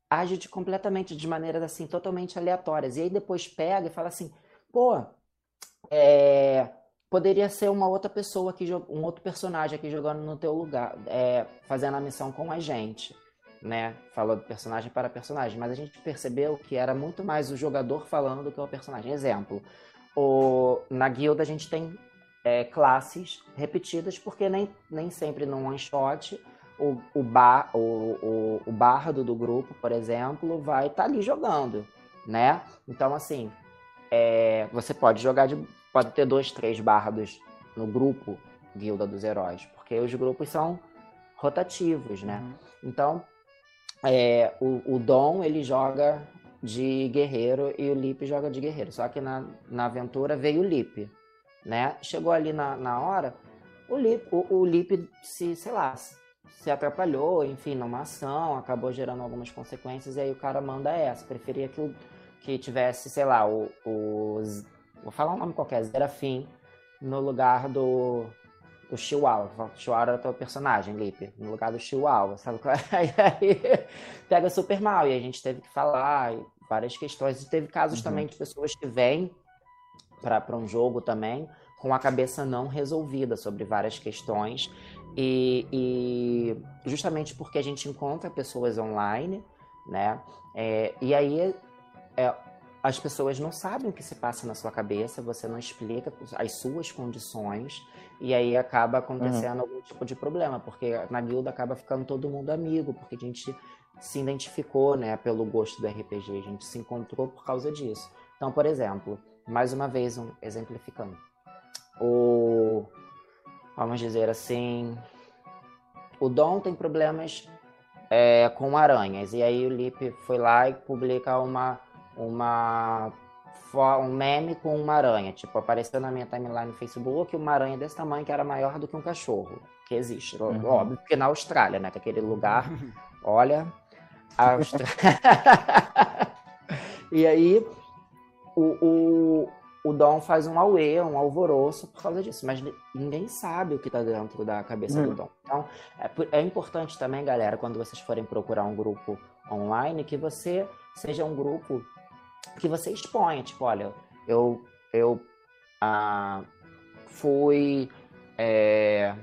[SPEAKER 2] age de completamente de maneiras assim totalmente aleatórias. E aí depois pega e fala assim, pô, é, poderia ser uma outra pessoa aqui, um outro personagem aqui jogando no teu lugar, é, fazendo a missão com a gente, né? Falou do personagem para personagem, mas a gente percebeu que era muito mais o jogador falando do que o personagem. Exemplo, o, na guilda a gente tem é, classes repetidas, porque nem, nem sempre num one shot o, o, bar, o, o, o bardo do grupo, por exemplo, vai estar ali jogando, né? Então, assim, é, você pode jogar de. Pode ter dois, três bardos no grupo Guilda dos Heróis, porque os grupos são rotativos, né?
[SPEAKER 1] Uhum.
[SPEAKER 2] Então, é, o, o Dom ele joga de guerreiro e o Lipe joga de guerreiro. Só que na, na aventura veio o Lipe, né? Chegou ali na, na hora, o Lipe, o, o Lipe se, sei lá, se atrapalhou, enfim, numa ação, acabou gerando algumas consequências, e aí o cara manda essa. Preferia que, o, que tivesse, sei lá, o, o. Vou falar um nome qualquer, Zerafim, no lugar do. Do Chihuahua. Chihuahua era teu personagem, Lipe. No lugar do Chihuahua, sabe? é? Aí, aí pega super mal. E a gente teve que falar e várias questões. E teve casos
[SPEAKER 3] Uhum.
[SPEAKER 2] também de pessoas que vêm para um jogo também com a cabeça não resolvida sobre várias questões. E, e justamente porque a gente encontra pessoas online, né? É, e aí é, as pessoas não sabem o que se passa na sua cabeça, você não explica as suas condições, e aí acaba acontecendo algum tipo de problema, porque na guilda acaba ficando todo mundo amigo, porque a gente se identificou, né, pelo gosto do RPG, a gente se encontrou por causa disso. Então, por exemplo, mais uma vez um, exemplificando, o vamos dizer assim, o Dom tem problemas é, com aranhas, e aí o Lipe foi lá e publica uma uma um meme com uma aranha, tipo, apareceu na minha timeline no Facebook uma aranha desse tamanho que era maior do que um cachorro, que existe,
[SPEAKER 3] Uhum.
[SPEAKER 2] óbvio, porque na Austrália, né, que é aquele lugar, olha, a Austrália. e aí o, o- o Dom faz um auê, um alvoroço por causa disso, mas ninguém sabe o que está dentro da cabeça do Dom. Então, é, é, importante também, galera, quando vocês forem procurar um grupo online, que você seja um grupo que você exponha, tipo, olha, eu, eu ah, fui, é,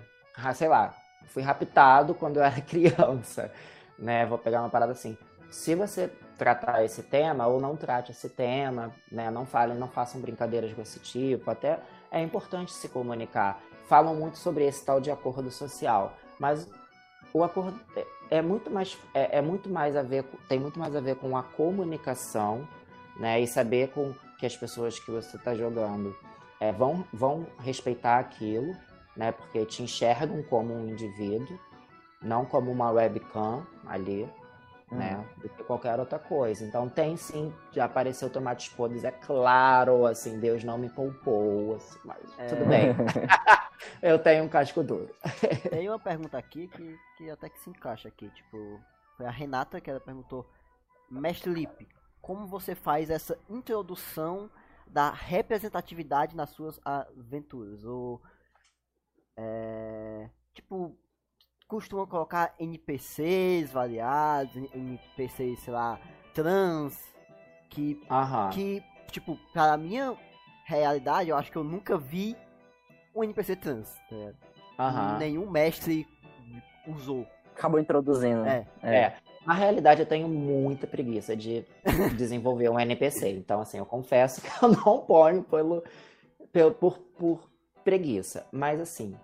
[SPEAKER 2] sei lá, fui raptado quando eu era criança, né? Vou pegar uma parada assim. Se você tratar esse tema ou não trate esse tema, né? Não falem, não façam brincadeiras com esse tipo. Até é importante se comunicar. Falam muito sobre esse tal de acordo social, mas o acordo é, é muito mais é, é, muito mais a ver tem muito mais a ver com a comunicação, né? E saber com que as pessoas que você está jogando é, vão vão respeitar aquilo, né? Porque te enxergam como um indivíduo, não como uma webcam ali né? Uhum. Do que qualquer outra coisa. Então tem sim, já apareceu tomates podres, é claro, assim, Deus não me poupou, assim, mas é... tudo bem. eu tenho um casco duro.
[SPEAKER 1] tem uma pergunta aqui que, que até que se encaixa aqui, tipo, foi a Renata que ela perguntou, Mestre Lipe, como você faz essa introdução da representatividade nas suas aventuras? Ou, é, tipo, costumam colocar NPCs variados, NPCs, sei lá, trans, que,
[SPEAKER 2] Aham.
[SPEAKER 1] que tipo, para minha realidade, eu acho que eu nunca vi um NPC trans. Tá Nenhum mestre usou.
[SPEAKER 3] Acabou introduzindo.
[SPEAKER 2] É. é. é. Na realidade, eu tenho muita preguiça de desenvolver um NPC. Então, assim, eu confesso que eu não ponho pelo, pelo por, por preguiça. Mas, assim,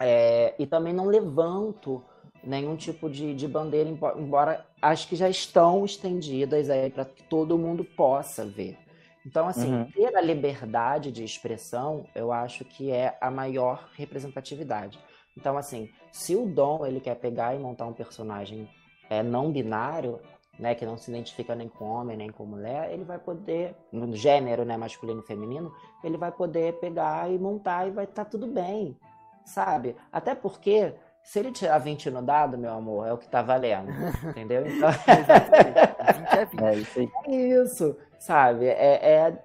[SPEAKER 2] é, e também não levanto nenhum tipo de, de bandeira, embora acho que já estão estendidas aí para que todo mundo possa ver. Então, assim, uhum. ter a liberdade de expressão, eu acho que é a maior representatividade. Então, assim, se o Dom ele quer pegar e montar um personagem é, não binário, né, que não se identifica nem com homem nem com mulher, ele vai poder, no gênero, né, masculino e feminino, ele vai poder pegar e montar e vai estar tá tudo bem sabe? Até porque se ele tirar 20 no dado, meu amor, é o que tá valendo. Entendeu? Então... 20 é 20. É isso, aí. é isso sabe? É, é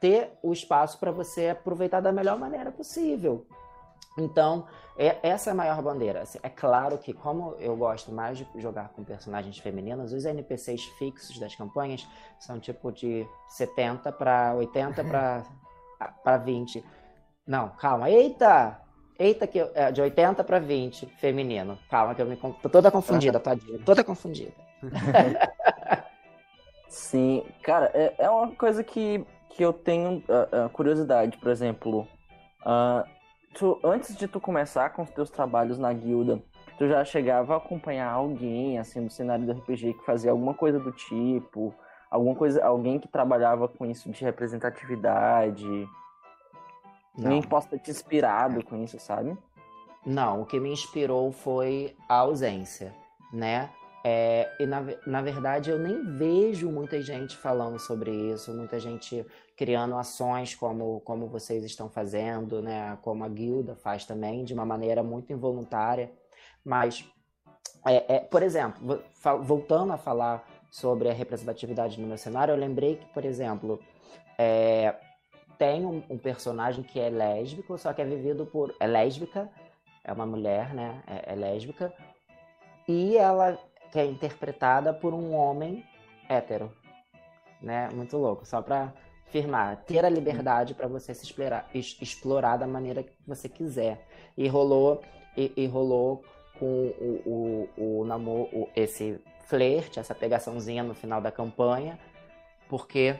[SPEAKER 2] ter o espaço para você aproveitar da melhor maneira possível. Então, é, essa é a maior bandeira. Assim, é claro que, como eu gosto mais de jogar com personagens femininas, os NPCs fixos das campanhas são tipo de 70 para 80 para 20. Não, calma. Eita! Eita, que eu, é, de 80 para 20, feminino. Calma, que eu me tô toda confundida, tadinha. Toda confundida.
[SPEAKER 3] Sim, cara, é, é uma coisa que, que eu tenho uh, uh, curiosidade, por exemplo. Uh, tu, antes de tu começar com os teus trabalhos na guilda, tu já chegava a acompanhar alguém, assim, do cenário do RPG que fazia alguma coisa do tipo, alguma coisa, alguém que trabalhava com isso de representatividade, não. Nem possa ter te inspirado com isso, sabe?
[SPEAKER 2] Não, o que me inspirou foi a ausência, né? É, e na, na verdade eu nem vejo muita gente falando sobre isso, muita gente criando ações como, como vocês estão fazendo, né? Como a guilda faz também, de uma maneira muito involuntária. Mas, é, é, por exemplo, voltando a falar sobre a representatividade no meu cenário, eu lembrei que, por exemplo, é, tem um, um, personagem que é lésbico, só que é vivido por. É lésbica, é uma mulher, né? É, é lésbica. E ela que é interpretada por um homem hétero. Né? Muito louco. Só pra firmar. Ter a liberdade para você se explorar, explorar da maneira que você quiser. E rolou, e, e rolou com o, o, o namoro, esse flerte, essa pegaçãozinha no final da campanha, porque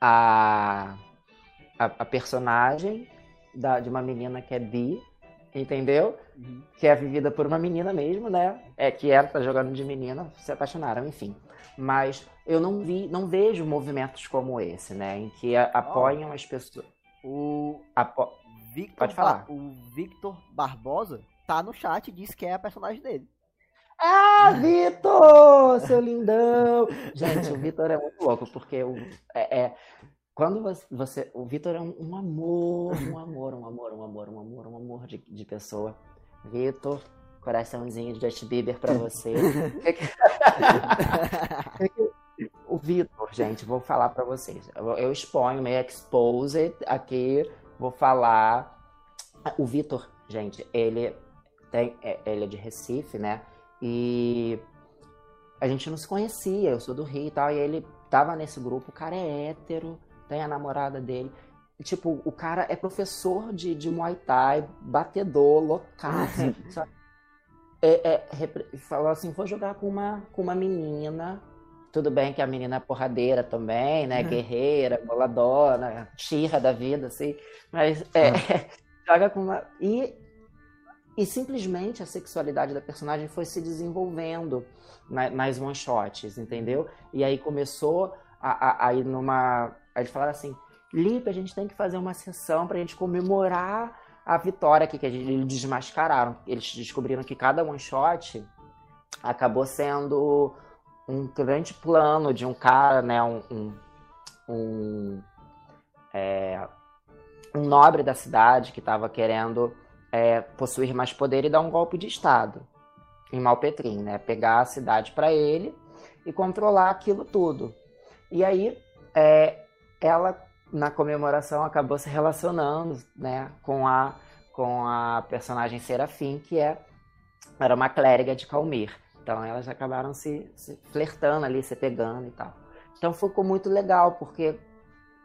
[SPEAKER 2] a a, a personagem da, de uma menina que é bi, entendeu? Uhum. Que é vivida por uma menina mesmo, né? É que ela tá jogando de menina, se apaixonaram, enfim. Mas eu não vi, não vejo movimentos como esse, né? Em que a, apoiam oh, as pessoas.
[SPEAKER 1] O Apo... Victor Pode falar. Ba... O Victor Barbosa tá no chat e disse que é a personagem dele.
[SPEAKER 2] Ah, Vitor! Seu lindão! Gente, o Vitor é muito louco, porque o, é, é, quando você. O Vitor é um, um, amor, um amor, um amor, um amor, um amor, um amor de, de pessoa. Vitor, coraçãozinho de Justin Bieber pra você. o Vitor, gente, vou falar para vocês. Eu, eu exponho meio exposed aqui, vou falar. O Vitor, gente, ele tem, é, ele é de Recife, né? E a gente não se conhecia, eu sou do Rio e tal, e ele tava nesse grupo, o cara é hétero, tem a namorada dele. Tipo, o cara é professor de, de Muay Thai, batedor, loucaço. é, é, falou assim, vou jogar com uma, com uma menina. Tudo bem que a menina é porradeira também, né? Uhum. Guerreira, boladona, xirra da vida, assim. Mas é, uhum. joga com uma... E e simplesmente a sexualidade da personagem foi se desenvolvendo na, nas one shots, entendeu? E aí começou a, a, a ir numa. Aí eles falaram assim: Lipe, a gente tem que fazer uma sessão pra gente comemorar a vitória aqui, que eles desmascararam. Eles descobriram que cada one shot acabou sendo um grande plano de um cara, né? Um, um, um, é, um nobre da cidade que estava querendo é, possuir mais poder e dar um golpe de Estado em Malpetrim, né? Pegar a cidade para ele e controlar aquilo tudo. E aí, é, ela, na comemoração, acabou se relacionando né, com, a, com a personagem Serafim, que é, era uma clériga de Calmir. Então, elas acabaram se, se flertando ali, se pegando e tal. Então, ficou muito legal, porque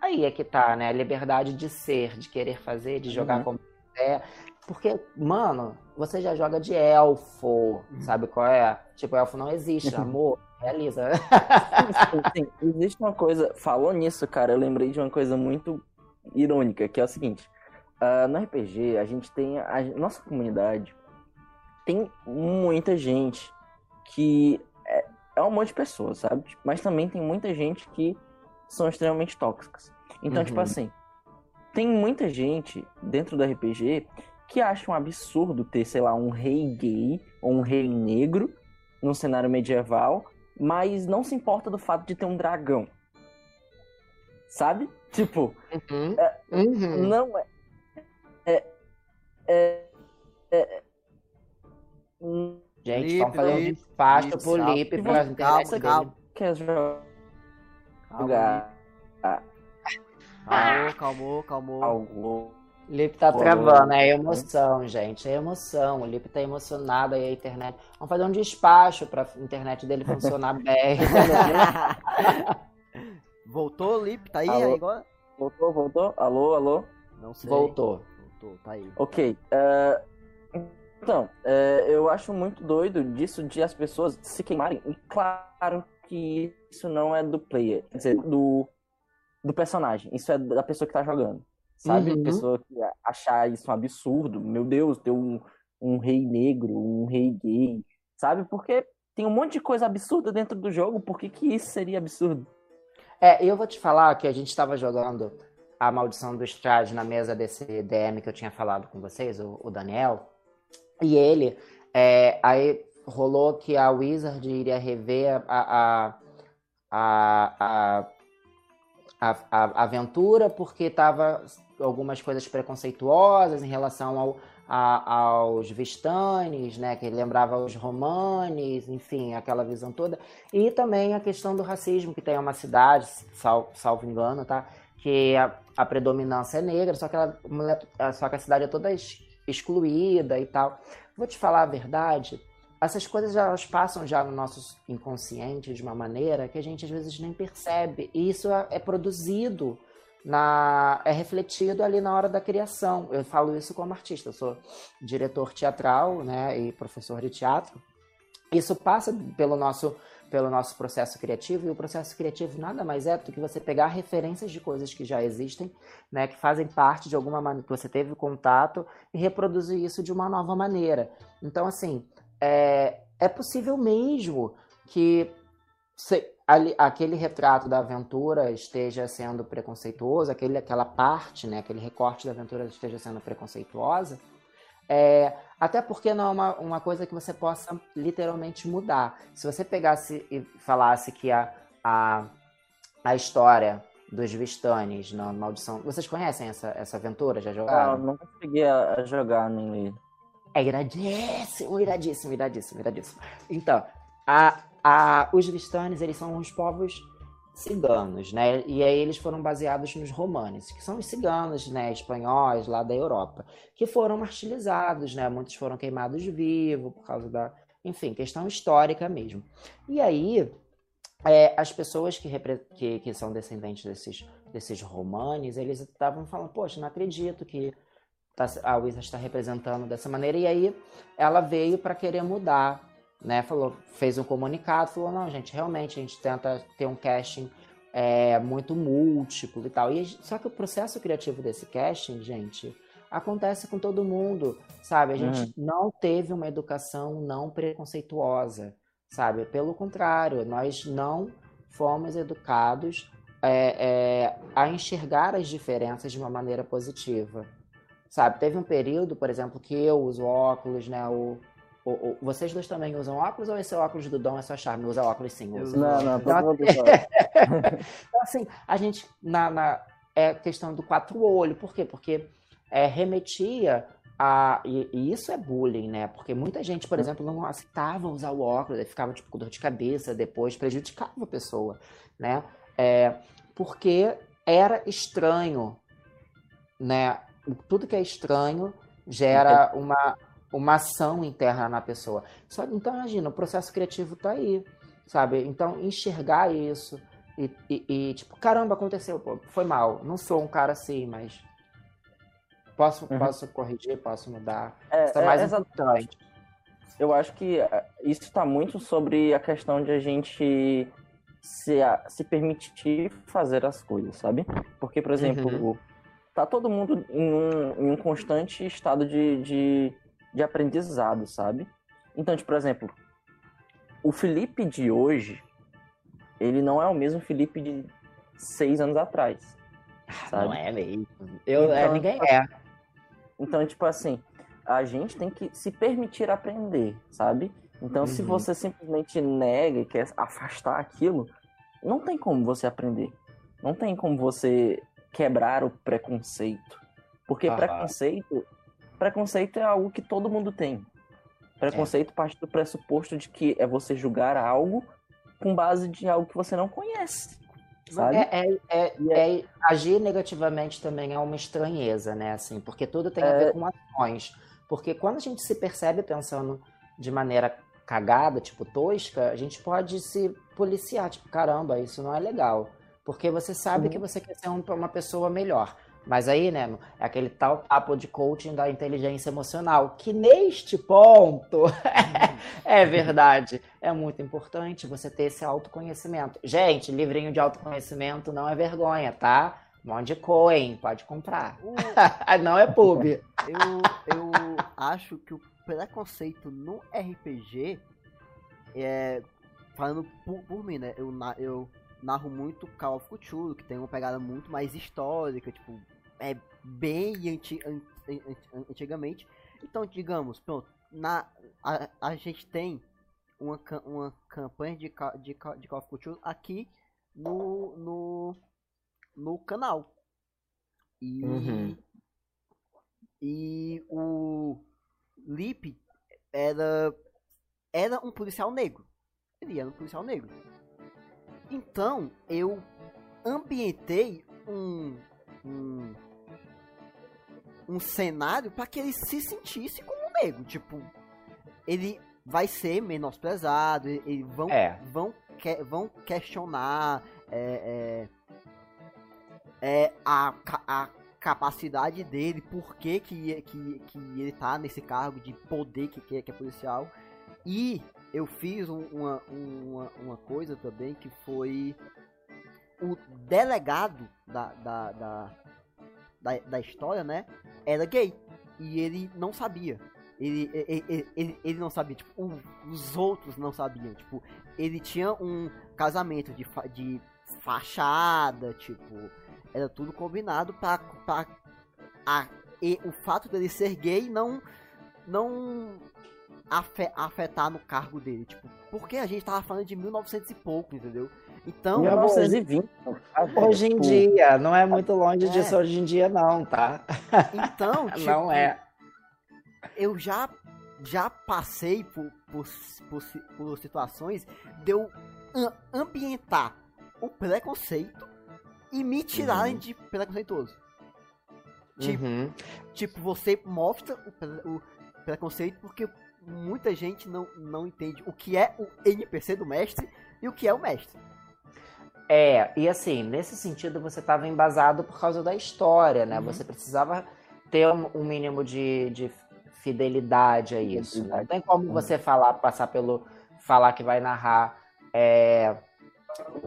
[SPEAKER 2] aí é que tá, né? A liberdade de ser, de querer fazer, de jogar uhum. como quiser. Porque, mano, você já joga de elfo, uhum. sabe qual é? Tipo, elfo não existe, amor, realiza.
[SPEAKER 3] Sim, sim, Existe uma coisa, falou nisso, cara, eu lembrei de uma coisa muito irônica, que é o seguinte. Uh, no RPG, a gente tem. A nossa comunidade tem muita gente que é, é um monte de pessoas, sabe? Mas também tem muita gente que são extremamente tóxicas. Então, tipo uhum. tipo assim, tem muita gente dentro do RPG que acha um absurdo ter, sei lá, um rei gay ou um rei negro num cenário medieval, mas não se importa do fato de ter um dragão. Sabe? Tipo, uhum. É, uhum. não é. É. É. é
[SPEAKER 2] Gente, estão fazendo um despacho pro Lipe pra internet calma,
[SPEAKER 3] Quer jogar?
[SPEAKER 1] Calmou, calmou, calmou. calmou.
[SPEAKER 2] O Lipe tá travando, é emoção, gente. É emoção. O Lipe tá emocionado aí a internet. Vamos fazer um despacho pra internet dele funcionar bem.
[SPEAKER 1] voltou, Lipe? Tá aí, aí agora?
[SPEAKER 3] Voltou, voltou? Alô, alô?
[SPEAKER 2] Não sei. Voltou.
[SPEAKER 1] Voltou, tá aí.
[SPEAKER 3] Ok. Uh, então, uh, eu acho muito doido disso de as pessoas se queimarem. E claro que isso não é do player, quer dizer, do, do personagem. Isso é da pessoa que tá jogando. Sabe? Uhum. Pessoa que achar isso um absurdo. Meu Deus, ter um, um rei negro, um rei gay. Sabe? Porque tem um monte de coisa absurda dentro do jogo. Por que, que isso seria absurdo?
[SPEAKER 2] É, eu vou te falar que a gente estava jogando a Maldição do Strade na mesa desse DM que eu tinha falado com vocês, o, o Daniel. E ele, é, aí rolou que a Wizard iria rever a, a, a, a, a, a aventura porque estava algumas coisas preconceituosas em relação ao, a, aos Vistanes, né, que lembrava os Romanes, enfim, aquela visão toda. E também a questão do racismo, que tem uma cidade, sal, salvo engano, tá, que a, a predominância é negra, só que, ela, só que a cidade é toda excluída e tal. Vou te falar a verdade, essas coisas elas passam já no nosso inconsciente de uma maneira que a gente às vezes nem percebe. E isso é, é produzido na, é refletido ali na hora da criação. Eu falo isso como artista, eu sou diretor teatral né, e professor de teatro. Isso passa pelo nosso, pelo nosso processo criativo, e o processo criativo nada mais é do que você pegar referências de coisas que já existem, né, que fazem parte de alguma maneira, que você teve contato, e reproduzir isso de uma nova maneira. Então, assim, é, é possível mesmo que ali, aquele retrato da aventura esteja sendo preconceituoso, aquele, aquela parte, né, aquele recorte da aventura esteja sendo preconceituosa, é, até porque não é uma, uma coisa que você possa literalmente mudar. Se você pegasse e falasse que a, a, a história dos Vistanes na Maldição. Vocês conhecem essa, essa aventura? Já jogaram?
[SPEAKER 3] Ah, não consegui a, jogar nem ler.
[SPEAKER 2] É iradíssimo, iradíssimo, iradíssimo, iradíssimo. Então, a, a, os Vistanes, eles são os povos ciganos, né? E aí eles foram baseados nos romanes, que são os ciganos, né, espanhóis lá da Europa, que foram martirizados, né? Muitos foram queimados vivos por causa da, enfim, questão histórica mesmo. E aí é, as pessoas que, que, que, são descendentes desses, desses romanes, eles estavam falando, poxa, não acredito que tá, a Wizard está representando dessa maneira. E aí ela veio para querer mudar né, falou, fez um comunicado, falou, não, gente, realmente a gente tenta ter um casting é, muito múltiplo e tal. E, só que o processo criativo desse casting, gente, acontece com todo mundo, sabe? A gente uhum. não teve uma educação não preconceituosa, sabe? Pelo contrário, nós não fomos educados é, é, a enxergar as diferenças de uma maneira positiva, sabe? Teve um período, por exemplo, que eu uso óculos, né? O, o, o, vocês dois também usam óculos ou esse óculos do Dom é só charme? Usa óculos sim. Usa.
[SPEAKER 3] Não, não,
[SPEAKER 2] todo mundo Então, assim, a gente, na, na é questão do quatro olho. Por quê? Porque é, remetia a. E, e, isso é bullying, né? Porque muita gente, por exemplo, não aceitava usar o óculos, ficava tipo, com dor de cabeça, depois prejudicava a pessoa, né? É, porque era estranho, né? Tudo que é estranho gera uma, uma ação interna na pessoa. Só, então, imagina, o processo criativo está aí, sabe? Então, enxergar isso e, e, e, tipo, caramba, aconteceu, pô, foi mal. Não sou um cara assim, mas posso, uhum. posso corrigir, posso mudar.
[SPEAKER 3] É,
[SPEAKER 2] isso é,
[SPEAKER 3] é
[SPEAKER 2] mais
[SPEAKER 3] importante. Eu acho que é, isso está muito sobre a questão de a gente se, se permitir fazer as coisas, sabe? Porque, por exemplo, uhum. tá todo mundo em um, em um constante estado de, de de aprendizado, sabe? Então, tipo, por exemplo, o Felipe de hoje, ele não é o mesmo Felipe de seis anos atrás.
[SPEAKER 2] Ah, sabe? Não é mesmo. Eu, então, é, ninguém é.
[SPEAKER 3] Então, tipo assim, a gente tem que se permitir aprender, sabe? Então, uhum. se você simplesmente nega e quer afastar aquilo, não tem como você aprender. Não tem como você quebrar o preconceito. Porque preconceito Preconceito é algo que todo mundo tem. Preconceito é. parte do pressuposto de que é você julgar algo com base de algo que você não conhece. Sabe?
[SPEAKER 2] É, é, é, é, agir negativamente também é uma estranheza, né? Assim, porque tudo tem a ver é. com ações. Porque quando a gente se percebe pensando de maneira cagada, tipo tosca, a gente pode se policiar, tipo, caramba, isso não é legal. Porque você sabe Sim. que você quer ser uma pessoa melhor. Mas aí, né, é aquele tal papo de coaching da inteligência emocional, que neste ponto é verdade. É muito importante você ter esse autoconhecimento. Gente, livrinho de autoconhecimento não é vergonha, tá? Monte de coin, pode comprar. Uh, não é pub.
[SPEAKER 1] Eu, eu acho que o preconceito no RPG é. Falando por, por mim, né? Eu, eu narro muito Call of Cthulhu, que tem uma pegada muito mais histórica, tipo, é bem anti, anti, antigamente. Então, digamos, pronto, na, a, a gente tem uma, uma campanha de, de, de Call of Cthulhu aqui no, no, no canal. E, uhum. e o Lip era, era um policial negro. Ele era um policial negro. Então, eu ambientei um, um um cenário para que ele se sentisse como negro. Tipo, ele vai ser menosprezado, eles vão, é. vão, que, vão questionar é, é, é, a, a capacidade dele, por que, que, que, que ele tá nesse cargo de poder que, que, é, que é policial. E eu fiz uma, uma, uma coisa também que foi o delegado da, da, da, da, da história, né? Era gay. E ele não sabia. Ele, ele, ele, ele não sabia, tipo, os outros não sabiam. Tipo, ele tinha um casamento de, de fachada, tipo, era tudo combinado pra, pra a, e o fato dele ser gay não não afetar no cargo dele, tipo, porque a gente tava falando de 1900 e pouco, entendeu? Então,
[SPEAKER 2] 1920. Hoje em dia, não é muito longe é. disso hoje em dia não, tá?
[SPEAKER 1] Então, tipo,
[SPEAKER 2] não é.
[SPEAKER 1] Eu já já passei por, por, por, por situações de eu ambientar o preconceito e me tirarem
[SPEAKER 2] Uhum.
[SPEAKER 1] de preconceituoso. Tipo,
[SPEAKER 2] Uhum.
[SPEAKER 1] tipo, você mostra o, o preconceito porque muita gente não, não entende o que é o NPC do mestre e o que é o mestre.
[SPEAKER 2] É, e assim, nesse sentido você estava embasado por causa da história, né?
[SPEAKER 1] Uhum.
[SPEAKER 2] Você precisava ter um, um mínimo de, de fidelidade a isso. Não tem como
[SPEAKER 3] Uhum.
[SPEAKER 2] você falar, passar pelo. falar que vai narrar é,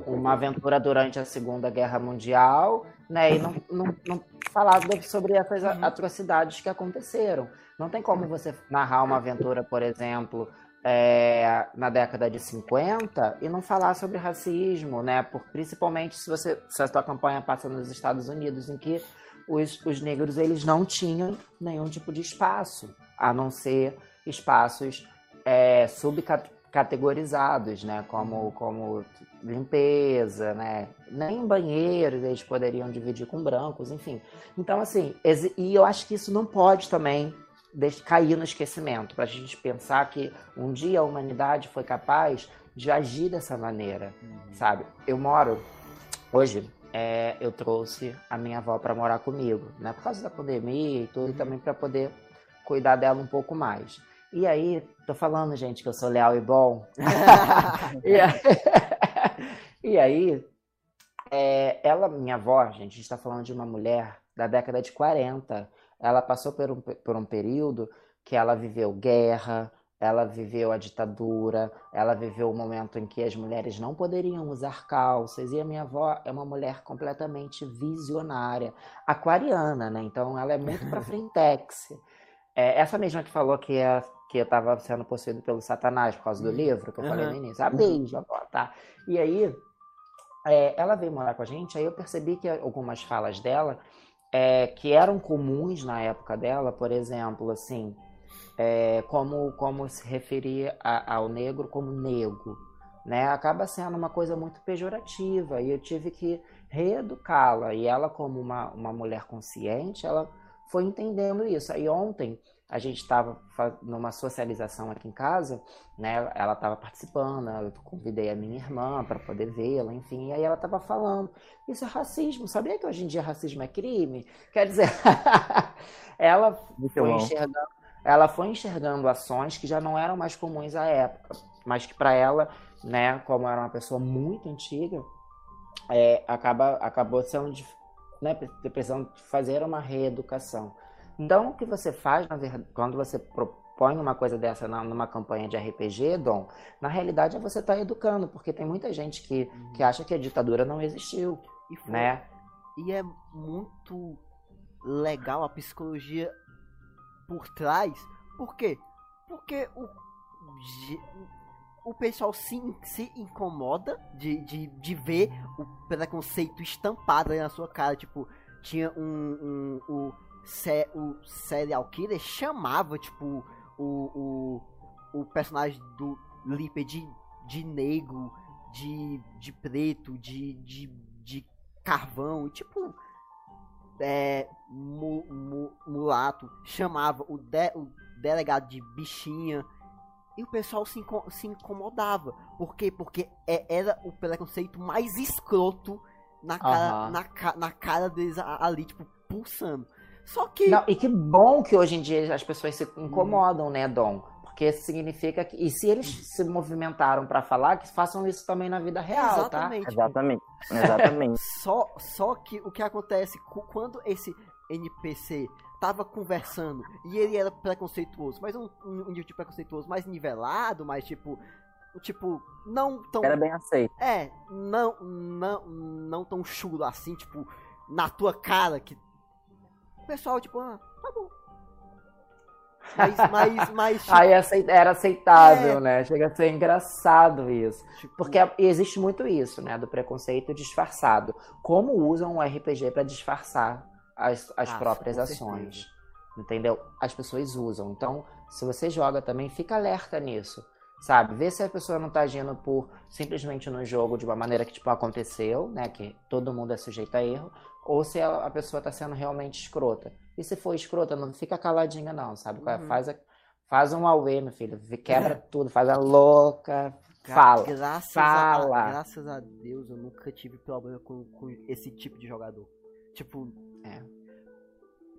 [SPEAKER 2] uma aventura durante a Segunda Guerra Mundial, né? E não, não, não falar sobre essas
[SPEAKER 1] Uhum.
[SPEAKER 2] atrocidades que aconteceram. Não tem como você narrar uma aventura, por exemplo, é, na década de 50 e não falar sobre racismo, né? Por, principalmente se você se a sua campanha passa nos Estados Unidos, em que os, os negros eles não tinham nenhum tipo de espaço, a não ser espaços é, subcategorizados, né? Como, como limpeza, né? Nem banheiros eles poderiam dividir com brancos, enfim. Então, assim, e eu acho que isso não pode também cair no esquecimento, para a gente pensar que um dia a humanidade foi capaz de agir dessa maneira, sabe? Eu moro, hoje, é, eu trouxe a minha avó para morar comigo, né? Por causa da pandemia e tudo, e também para poder cuidar dela um pouco mais. E aí, tô falando, gente, que eu sou leal e bom. E aí, e aí, é, ela, minha avó, gente, a gente está falando de uma mulher da década de 40. Ela passou por um, por um período que ela viveu guerra, ela viveu a ditadura, ela viveu o momento em que as mulheres não poderiam usar calças. E a minha avó é uma mulher completamente visionária, aquariana, né? Então ela é muito pra frentex. É, essa mesma que falou que, é, que eu estava sendo possuído pelo Satanás por causa do livro, que eu falei no
[SPEAKER 1] Uhum.
[SPEAKER 2] início. A beijo, avó, tá? E aí, é, ela veio morar com a gente, aí eu percebi que algumas falas dela, é, que eram comuns na época dela, por exemplo, assim, é, como, como se referir a- ao negro como nego, né? Acaba sendo uma coisa muito pejorativa, e eu tive que reeducá-la, e ela como uma, uma mulher consciente, ela foi entendendo isso. Aí ontem a gente estava numa socialização aqui em casa, né? Ela estava participando, eu convidei a minha irmã para poder vê-la, enfim, e aí ela estava falando, isso é racismo, sabia que hoje em dia racismo é crime? Quer dizer, ela
[SPEAKER 3] Muito
[SPEAKER 2] foi
[SPEAKER 3] bom.
[SPEAKER 2] enxergando, ela foi enxergando ações que já não eram mais comuns à época, mas que para ela, né, como era uma pessoa muito antiga, é, acaba, acabou sendo, né, pre- precisando fazer uma reeducação. Então, o que você faz, na verdade, quando você propõe uma coisa dessa numa campanha de RPG, Dom, na realidade é você estar educando, porque tem muita gente que, que acha que a ditadura não existiu,
[SPEAKER 1] E,
[SPEAKER 2] né?
[SPEAKER 1] e é muito legal a psicologia por trás. Por quê? Porque o, o pessoal se, se incomoda de, de, de ver o preconceito estampado aí na sua cara. Tipo, tinha um. um o, se- o serial killer chamava, tipo, o, o, o personagem do Lipe de, de negro, de, de preto, de, de, de carvão, e tipo. É, mu, mu- mulato, chamava o, de- o delegado de bichinha. E o pessoal se, inco- se incomodava. Por quê? Porque é- era o preconceito mais escroto na cara,
[SPEAKER 2] Aham.
[SPEAKER 1] na, na cara deles ali, tipo, pulsando. Só que.
[SPEAKER 2] Não, e que bom que hoje em dia as pessoas se incomodam, né, Dom? Porque isso significa que. E se eles se movimentaram para falar, que façam isso também na vida real, tá?
[SPEAKER 1] exatamente. tipo,
[SPEAKER 3] Exatamente. Exatamente.
[SPEAKER 1] Só, só que o que acontece quando esse NPC tava conversando e ele era preconceituoso, mas um, um, um nível de preconceituoso mais nivelado, mais tipo. Tipo, não tão.
[SPEAKER 3] Era bem aceito.
[SPEAKER 1] É, não, não, não tão chulo assim, tipo, na tua cara que. Pessoal, tipo, ah, tá bom. Mas, mas, mas. Tipo,
[SPEAKER 2] Aí era aceitável,
[SPEAKER 1] É.
[SPEAKER 2] né? Chega a ser engraçado isso.
[SPEAKER 1] tipo,
[SPEAKER 2] Porque existe muito isso, né? Do preconceito disfarçado. Como usam o RPG para disfarçar as, as
[SPEAKER 1] Ah,
[SPEAKER 2] próprias ações. Entendeu? As pessoas usam. Então, se você joga também, fica alerta nisso. Sabe? Vê se a pessoa não tá agindo por simplesmente no jogo de uma maneira que, tipo, aconteceu, né? Que todo mundo é sujeito a erro. Ou se a, a pessoa tá sendo realmente escrota. E se for escrota, não fica caladinha, não, sabe? é?
[SPEAKER 1] Uhum.
[SPEAKER 2] Faz, a- faz um auê, meu filho. Quebra tudo, faz a louca, Fala.
[SPEAKER 1] Graças,
[SPEAKER 2] Fala.
[SPEAKER 1] A, graças a Deus eu nunca tive problema com, com esse tipo de jogador. Tipo.
[SPEAKER 2] É.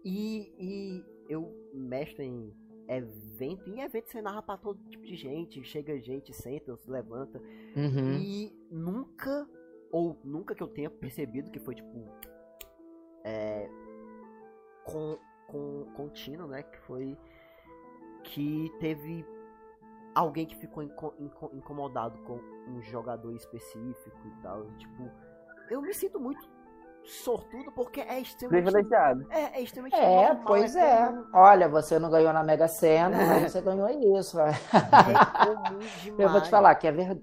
[SPEAKER 1] E, e eu mestro em evento. Em evento você narra pra todo tipo de gente. Chega gente, senta, se levanta.
[SPEAKER 2] Uhum.
[SPEAKER 1] E nunca, ou nunca que eu tenha percebido que foi tipo. É. Com, com, contínuo, né? Que foi. Que teve alguém que ficou inco- inco- incomodado com um jogador específico e tal. Tipo, eu me sinto muito sortudo porque é extremamente.
[SPEAKER 3] Privilegiado.
[SPEAKER 1] É, é extremamente
[SPEAKER 2] É,
[SPEAKER 1] normal,
[SPEAKER 2] pois é.
[SPEAKER 1] comum,
[SPEAKER 2] Olha, você não ganhou na Mega Sena, mas você ganhou isso.
[SPEAKER 1] É comum demais.
[SPEAKER 2] Eu vou te falar que é verdade.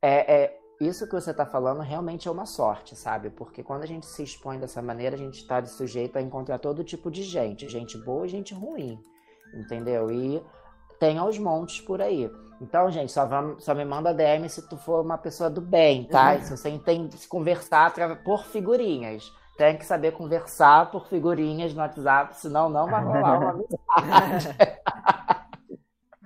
[SPEAKER 2] É, é, isso que você está falando realmente é uma sorte, sabe? Porque quando a gente se expõe dessa maneira, a gente está sujeito a encontrar todo tipo de gente, gente boa e gente ruim, entendeu? E tem aos montes por aí. Então, gente, só, vamos, só me manda DM se tu for uma pessoa do bem, tá? E se você entende se conversar por figurinhas. Tem que saber conversar por figurinhas no WhatsApp, senão não vai rolar uma amizade.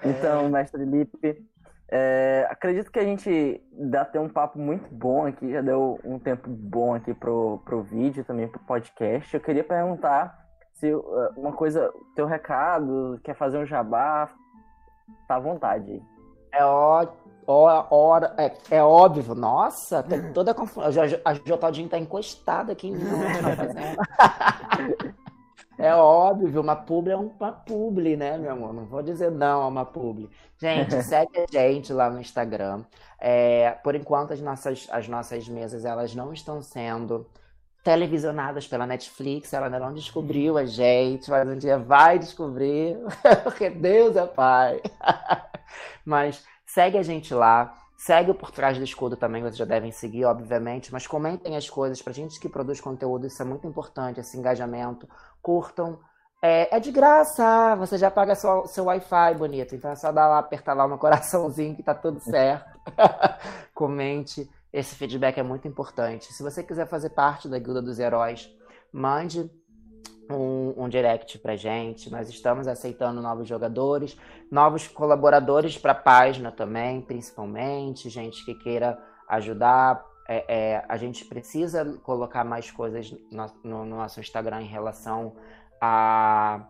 [SPEAKER 3] Então, mestre Lipe, é, acredito que a gente dá até um papo muito bom aqui, já deu um tempo bom aqui pro, pro vídeo, também pro podcast. Eu queria perguntar se uh, uma coisa, teu recado, quer fazer um jabá, tá à vontade.
[SPEAKER 2] É, ó, ó, hora, é, é óbvio, nossa, tem toda a confusão. A Jotaldinho tá encostada aqui em mim, não tá. É óbvio, uma publi é uma publi, né, meu amor? Não vou dizer não a uma publi. Gente, segue a gente lá no Instagram. É, por enquanto, as nossas, as nossas mesas elas não estão sendo televisionadas pela Netflix. Ela ainda não descobriu a gente, mas um dia vai descobrir, porque Deus é Pai. Mas segue a gente lá. Segue o Por Trás do Escudo também, vocês já devem seguir, obviamente. Mas comentem as coisas. Pra gente que produz conteúdo, isso é muito importante, esse engajamento. Curtam. É, é de graça, você já paga seu, seu Wi-Fi bonito. Então é só dar lá, apertar lá no coraçãozinho que tá tudo certo. Comente. Esse feedback é muito importante. Se você quiser fazer parte da Guilda dos Heróis, mande um, um direct pra gente. Nós estamos aceitando novos jogadores, novos colaboradores para página também, principalmente, gente que queira ajudar. É, é, a gente precisa colocar mais coisas no, no- no nosso Instagram em relação a,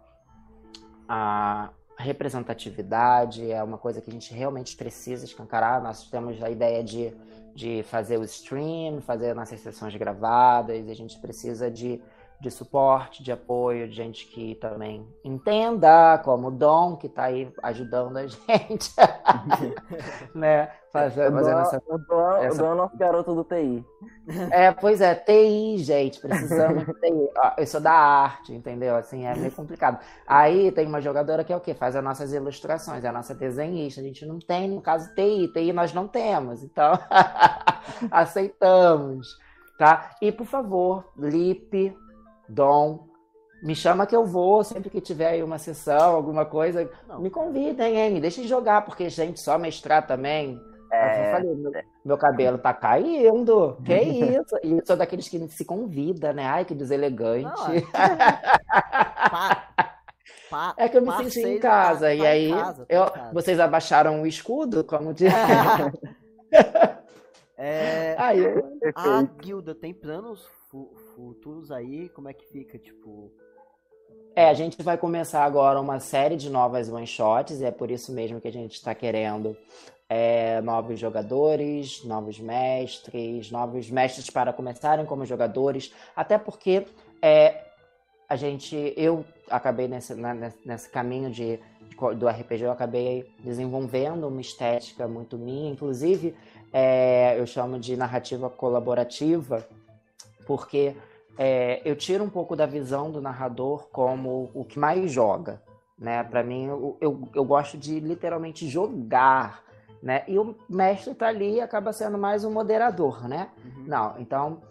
[SPEAKER 2] a representatividade, é uma coisa que a gente realmente precisa escancarar. Nós temos a ideia de, de fazer o stream, fazer nossas sessões gravadas, a gente precisa de de suporte, de apoio, de gente que também entenda, como o Dom, que está aí ajudando a gente, né?
[SPEAKER 3] O
[SPEAKER 2] fazendo
[SPEAKER 3] Dom-
[SPEAKER 2] essa...
[SPEAKER 3] o Dom-
[SPEAKER 2] essa-
[SPEAKER 3] o Dom é o nosso garoto do TI.
[SPEAKER 2] É, pois é, TI, gente, precisamos de TI. Eu sou da arte, entendeu? Assim, é meio complicado. Aí tem uma jogadora que é o quê? Faz as nossas ilustrações, é a nossa desenhista. A gente não tem, no caso, TI. TI nós não temos, então aceitamos, tá? E, por favor, Lipe, Dom, me chama que eu vou, sempre que tiver aí uma sessão, alguma coisa,
[SPEAKER 1] Não.
[SPEAKER 2] me convidem, hein? Me deixem jogar, porque, gente, só mestrar também.
[SPEAKER 3] É,
[SPEAKER 2] Eu falei, meu, meu cabelo tá caindo. Que isso? E sou daqueles que se convida, né? Ai, que deselegante.
[SPEAKER 1] Não, é. Pa- pa-
[SPEAKER 2] É que eu me senti em
[SPEAKER 1] tá-
[SPEAKER 2] casa.
[SPEAKER 1] tá
[SPEAKER 2] e
[SPEAKER 1] em
[SPEAKER 2] aí,
[SPEAKER 1] casa, tá
[SPEAKER 2] eu,
[SPEAKER 1] casa.
[SPEAKER 2] vocês abaixaram o escudo, como diz.
[SPEAKER 1] É,
[SPEAKER 2] aí eu,
[SPEAKER 1] a guilda tem planos fu- futuros aí? Como é que fica? Tipo.
[SPEAKER 2] É, a gente vai começar agora uma série de novas one-shots, e é por isso mesmo que a gente está querendo é, novos jogadores, novos mestres, novos mestres para começarem como jogadores, até porque é, a gente, eu acabei nesse, na- nesse, caminho de, do RPG, eu acabei desenvolvendo uma estética muito minha, inclusive é, eu chamo de narrativa colaborativa, porque é, eu tiro um pouco da visão do narrador como o que mais joga, né? Para mim, eu, eu, eu gosto de literalmente jogar, né? E o mestre tá ali e acaba sendo mais um moderador, né?
[SPEAKER 1] uhum.
[SPEAKER 2] Não, então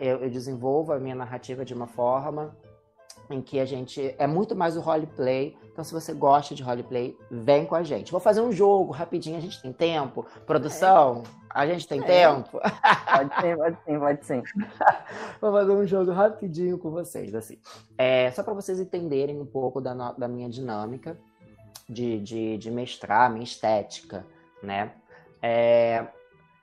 [SPEAKER 2] eu, eu desenvolvo a minha narrativa de uma forma em que a gente é muito mais o roleplay. Então, se você gosta de roleplay, vem com a gente. Vou fazer um jogo rapidinho, a gente tem tempo. Produção, a gente tem
[SPEAKER 1] É.
[SPEAKER 2] tempo.
[SPEAKER 3] Pode sim, pode sim, pode sim.
[SPEAKER 2] Vou fazer um jogo rapidinho com vocês, assim. É, só para vocês entenderem um pouco da, no- da minha dinâmica de, de, de mestrar, minha estética, né? É,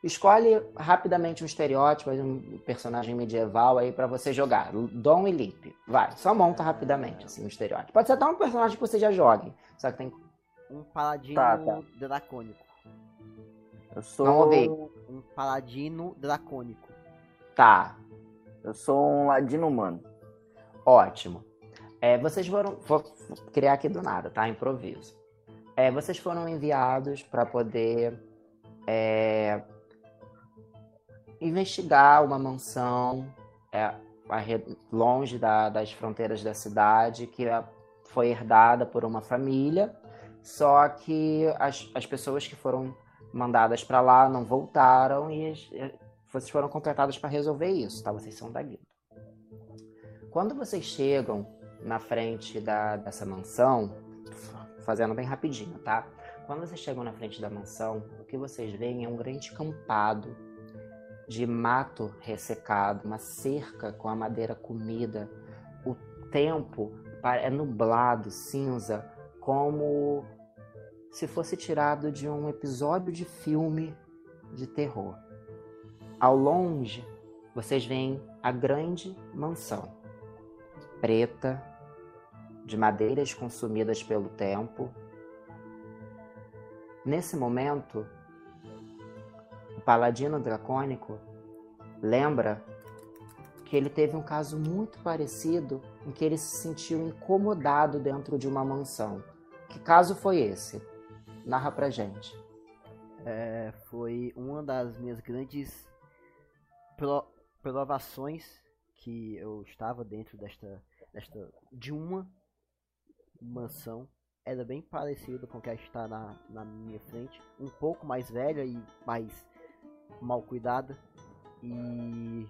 [SPEAKER 2] escolhe rapidamente um estereótipo, um personagem medieval aí para você jogar. Dom e Lipe. Vai, só monta rapidamente assim, um estereótipo. Pode ser até um personagem que você já jogue. Só que tem.
[SPEAKER 1] Um paladino
[SPEAKER 3] Tá, tá.
[SPEAKER 1] dracônico.
[SPEAKER 3] Eu sou.
[SPEAKER 2] Não ouvi.
[SPEAKER 1] Um paladino dracônico.
[SPEAKER 2] Tá,
[SPEAKER 3] Eu sou um ladino humano.
[SPEAKER 2] ótimo. É, vocês foram. Vou criar aqui do nada, tá? Improviso. É, vocês foram enviados para poder é, investigar uma mansão é, longe da- das fronteiras da cidade que é, foi herdada por uma família. Só que as, as pessoas que foram mandadas para lá não voltaram e e vocês foram contratados para resolver isso, tá? Vocês são da guilda. Quando vocês chegam na frente da, dessa mansão, fazendo bem rapidinho, tá? Quando vocês chegam na frente da mansão, o que vocês veem é um grande campado de mato ressecado, uma cerca com a madeira comida. O tempo é nublado, cinza, como se fosse tirado de um episódio de filme de terror. Ao longe, vocês veem a grande mansão, preta, de madeiras consumidas pelo tempo. Nesse momento, o paladino dracônico lembra que ele teve um caso muito parecido em que ele se sentiu incomodado dentro de uma mansão. Que caso foi esse? Narra pra gente.
[SPEAKER 1] É, foi uma das minhas grandes pro- provações que eu estava dentro desta, desta de uma mansão. Era bem parecido com o que está na, na minha frente, um pouco mais velha e mais mal cuidada e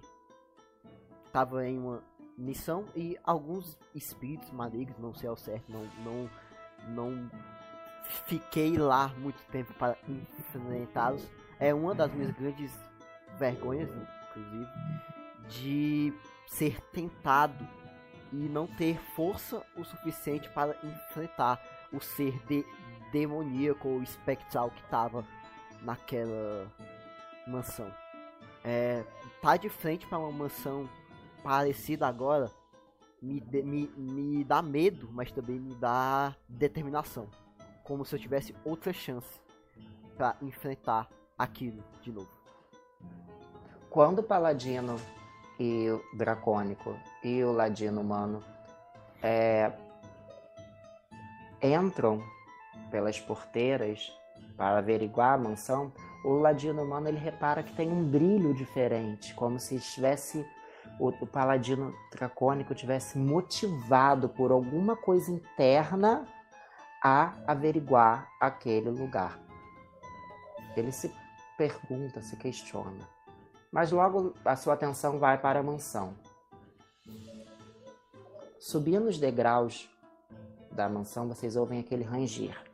[SPEAKER 1] estava em uma missão e alguns espíritos malignos, não sei ao certo, não não não fiquei lá muito tempo para enfrentá-los. É uma das minhas grandes vergonhas, inclusive, de ser tentado e não ter força o suficiente para enfrentar o ser de demoníaco ou espectral que estava naquela mansão. É, tá de frente para uma mansão parecida agora me, de- me, me dá medo, mas também me dá determinação. Como se eu tivesse outra chance para enfrentar aquilo de novo.
[SPEAKER 2] Quando o paladino e o dracônico e o ladino humano é, entram pelas porteiras para averiguar a mansão, o ladino humano ele repara que tem um brilho diferente, como se estivesse o, o paladino dracônico tivesse motivado por alguma coisa interna a averiguar aquele lugar. Ele se pergunta, se questiona. Mas logo a sua atenção vai para a mansão. Subindo os degraus da mansão, vocês ouvem aquele ranger.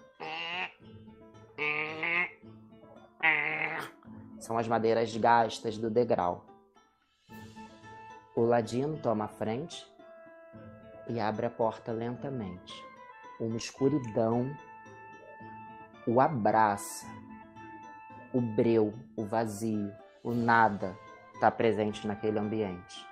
[SPEAKER 2] São as madeiras gastas do degrau. O ladino toma a frente e abre a porta lentamente. Uma escuridão o abraça. O breu, o vazio, o nada está presente naquele ambiente.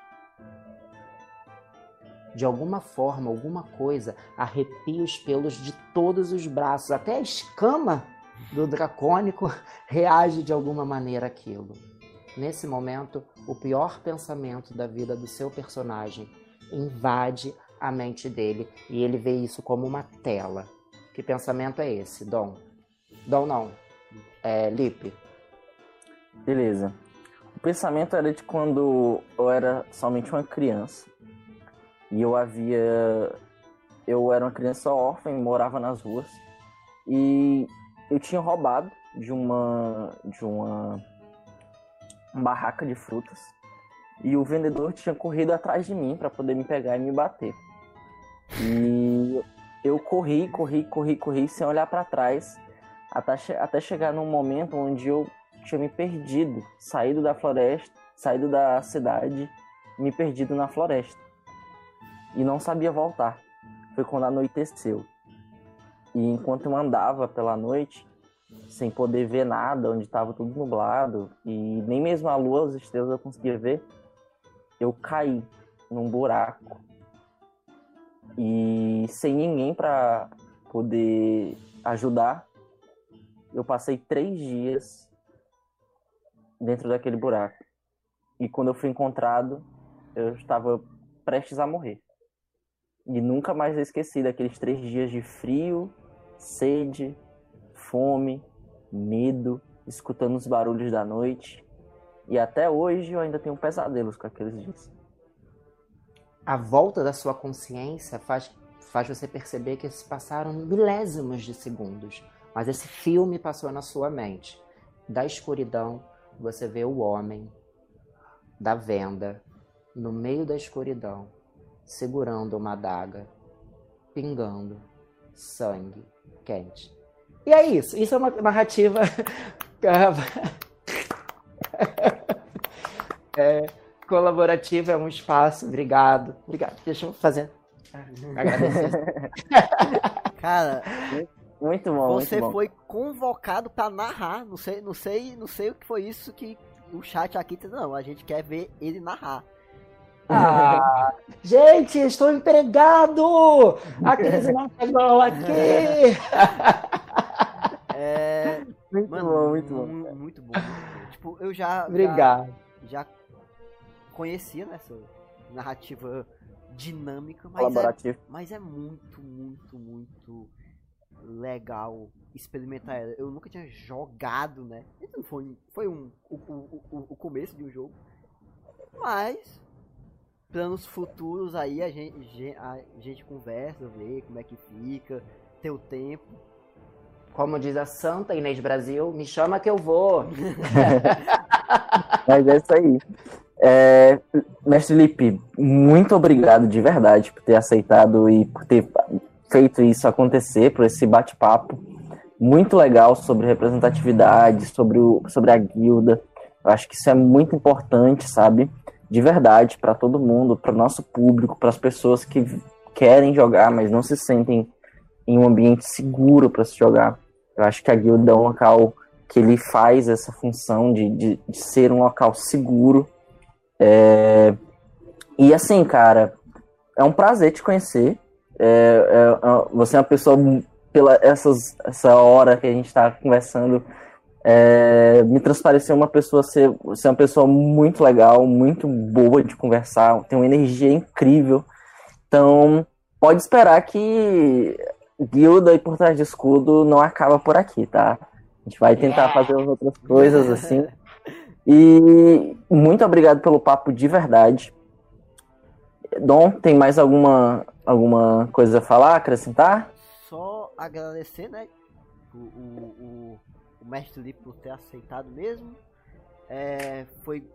[SPEAKER 2] De alguma forma, alguma coisa arrepia os pelos de todos os braços, até a escama do dracônico reage de alguma maneira àquilo. Nesse momento, o pior pensamento da vida do seu personagem invade a mente dele e ele vê isso como uma tela. Que pensamento é esse, Dom? Dom não. É, Lipe.
[SPEAKER 3] Beleza. O pensamento era de quando eu era somente uma criança. E eu havia. Eu era uma criança órfã e morava nas ruas. E eu tinha roubado de uma. de uma. barraca de frutas. E o vendedor tinha corrido atrás de mim para poder me pegar e me bater. E eu corri, corri, corri, corri sem olhar para trás. Até, até chegar num momento onde eu tinha me perdido, saído da floresta, saído da cidade, me perdido na floresta. E não sabia voltar. Foi quando anoiteceu. E enquanto eu andava pela noite, sem poder ver nada, onde estava tudo nublado e nem mesmo a lua, as estrelas eu conseguia ver. Eu caí num buraco e sem ninguém para poder ajudar, eu passei três dias dentro daquele buraco. E quando eu fui encontrado, eu estava prestes a morrer. E nunca mais esqueci daqueles três dias de frio, sede, fome, medo, escutando os barulhos da noite. E até hoje eu ainda tenho pesadelos com aqueles dias.
[SPEAKER 2] A volta da sua consciência faz, faz você perceber que se passaram milésimos de segundos. Mas esse filme passou na sua mente. Da escuridão, você vê o homem da venda no meio da escuridão, segurando uma adaga, pingando sangue quente. E é isso. Isso é uma narrativa. é, colaborativa é um espaço. Obrigado. Obrigado. Deixa eu fazer. Agradecer.
[SPEAKER 1] Cara,
[SPEAKER 3] Muito bom.
[SPEAKER 1] você
[SPEAKER 3] muito bom.
[SPEAKER 1] foi convocado pra narrar. Não sei, não sei, não sei o que foi isso que o chat aqui disse. Não, a gente quer ver ele narrar.
[SPEAKER 2] Ah, gente, estou empregado! A crise não chegou aqui!
[SPEAKER 1] É,
[SPEAKER 3] Muito
[SPEAKER 1] mano,
[SPEAKER 3] bom, muito bom.
[SPEAKER 1] mu- Muito bom. muito bom. Tipo, eu já, já,
[SPEAKER 2] Obrigado.
[SPEAKER 1] já conhecia né, essa narrativa dinâmica, mas é, mas é muito, muito, muito legal experimentar ela. Eu nunca tinha jogado, né? Então foi, foi um, o, o, o, o começo de um jogo. Mas, planos futuros aí, a gente, ge- a gente conversa, vê como é que fica, ter o tempo.
[SPEAKER 2] Como diz a Santa Inês Brasil, me chama que eu vou.
[SPEAKER 3] Mas é isso aí. É, Mestre Lipe, muito obrigado de verdade por ter aceitado e por ter feito isso acontecer, por esse bate-papo muito legal sobre representatividade, sobre, o, sobre a guilda. Eu acho que isso é muito importante, sabe? De verdade, para todo mundo, para o nosso público, para as pessoas que querem jogar, mas não se sentem em um ambiente seguro para se jogar. Eu acho que a guilda é um local que ele faz essa função de, de, de ser um local seguro. É, E assim, cara, é um prazer te conhecer. É, é, é, você é uma pessoa, pela essas, essa hora que a gente está conversando, é, me transpareceu uma pessoa ser, ser uma pessoa muito legal, muito boa de conversar, tem uma energia incrível. Então, pode esperar que Guilda e Por Trás de Escudo não acaba por aqui, tá? A gente vai tentar fazer as outras coisas assim. E muito obrigado pelo papo de verdade. Dom, tem mais alguma, alguma coisa a falar, acrescentar?
[SPEAKER 1] Só agradecer, né? O, o, o, o mestre Lipe por ter aceitado mesmo. É, foi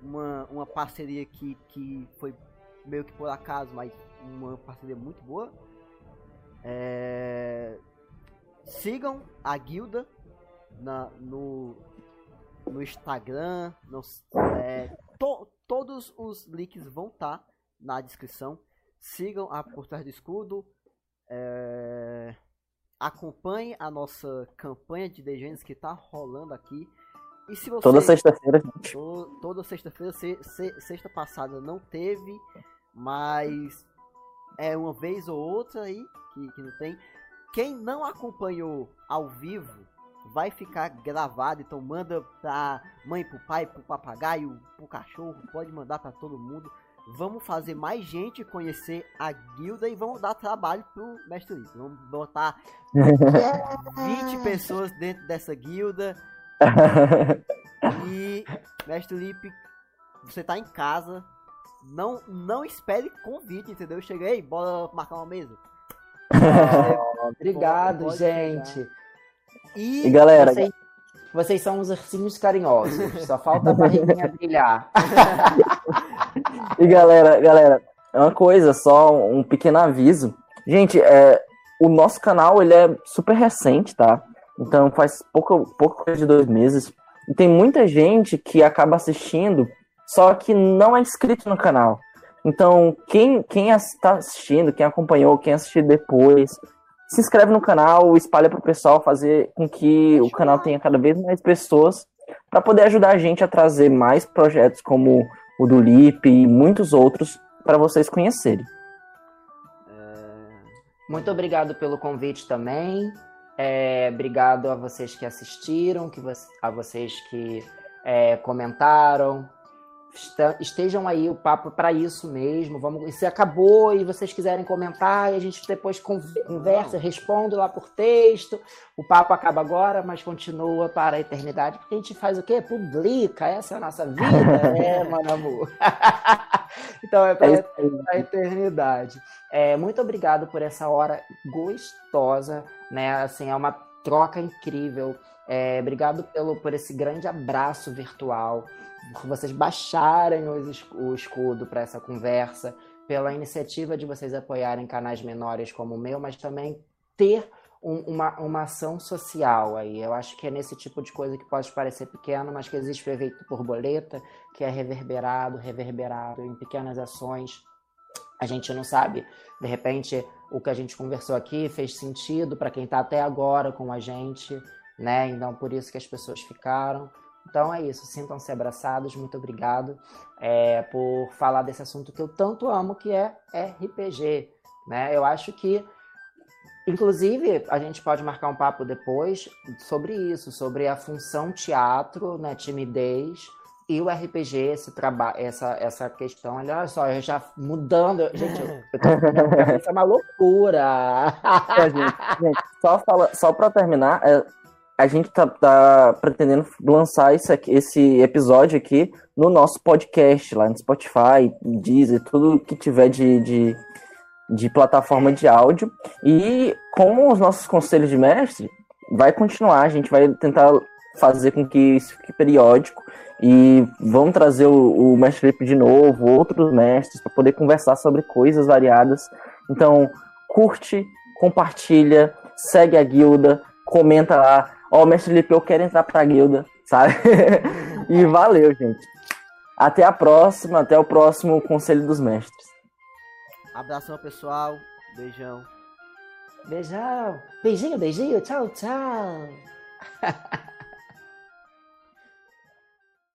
[SPEAKER 1] uma, uma parceria que, que foi meio que por acaso, mas uma parceria muito boa. É, sigam a guilda na, no, no Instagram. No, é, to- todos os links vão estar na descrição. Sigam a Por Trás do Escudo. É, acompanhe a nossa campanha de Degenes que tá rolando aqui. E se você
[SPEAKER 3] Toda sexta-feira, gente.
[SPEAKER 1] Toda sexta-feira, se- se- sexta passada não teve, mas é uma vez ou outra aí que, que não tem. Quem não acompanhou ao vivo vai ficar gravado, então manda pra mãe, pro pai, pro papagaio, pro cachorro, pode mandar pra todo mundo. Vamos fazer mais gente conhecer a guilda e vamos dar trabalho pro mestre Lipe. Vamos botar 20 pessoas dentro dessa guilda. E, mestre Lipe, você tá em casa. Não, não espere convite, entendeu? Cheguei, bora marcar uma mesa.
[SPEAKER 2] Obrigado,
[SPEAKER 1] Pode
[SPEAKER 2] gente.
[SPEAKER 1] E,
[SPEAKER 3] E galera,
[SPEAKER 2] Vocês, vocês são uns ursinhos carinhosos. Só falta a barriguinha brilhar.
[SPEAKER 3] E galera, galera, é uma coisa, só um pequeno aviso. Gente, é, o nosso canal ele é super recente, tá? Então faz pouco, pouco de dois meses. E tem muita gente que acaba assistindo, só que não é inscrito no canal. Então, quem, quem está assistindo, quem acompanhou, quem assistiu depois, se inscreve no canal, espalha pro pessoal, fazer com que o canal tenha cada vez mais pessoas para poder ajudar a gente a trazer mais projetos como o do Lip e muitos outros para vocês conhecerem.
[SPEAKER 2] Muito obrigado pelo convite também. É, obrigado a vocês que assistiram, que a vocês que é, comentaram, estejam aí o papo para isso mesmo. Vamos, se acabou e vocês quiserem comentar, e a gente depois conversa, responde lá por texto. O papo acaba agora, mas continua para a eternidade, porque a gente faz o quê? Publica, essa é a nossa vida, é, mano amor. então é para é a eternidade. É, muito obrigado por essa hora gostosa, né? Assim, é uma troca incrível. É, obrigado pelo, por esse grande abraço virtual vocês baixarem o escudo para essa conversa, pela iniciativa de vocês apoiarem canais menores como o meu, mas também ter um, uma, uma ação social aí. Eu acho que é nesse tipo de coisa que pode parecer pequeno, mas que existe o efeito borboleta, que é reverberado, reverberado em pequenas ações. A gente não sabe, de repente, o que a gente conversou aqui fez sentido para quem está até agora com a gente, né? Então, por isso que as pessoas ficaram. Então é isso, sintam-se abraçados, muito obrigado é, por falar desse assunto que eu tanto amo, que é RPG. Né? Eu acho que, inclusive, a gente pode marcar um papo depois sobre isso, sobre a função teatro, né, timidez, e o RPG, esse trabalho, essa, essa questão, olha só, eu já mudando, gente, eu, eu tô, isso é uma loucura.
[SPEAKER 3] É, gente, gente, só, fala, só para terminar, é, a gente tá, tá, pretendendo lançar esse, esse episódio aqui no nosso podcast, lá no Spotify, Deezer, tudo que tiver de, de, de plataforma de áudio. E como os nossos conselhos de mestre, vai continuar, a gente vai tentar fazer com que isso fique periódico e vamos trazer o, o Mestre Felipe de novo, outros mestres, para poder conversar sobre coisas variadas. Então, curte, compartilha, segue a guilda, comenta lá, Ó, oh, mestre Lipe, eu quero entrar pra guilda, sabe? e valeu, gente. Até a próxima, até o próximo Conselho dos Mestres.
[SPEAKER 1] Abração, pessoal. Beijão.
[SPEAKER 2] Beijão. Beijinho, beijinho. Tchau, tchau.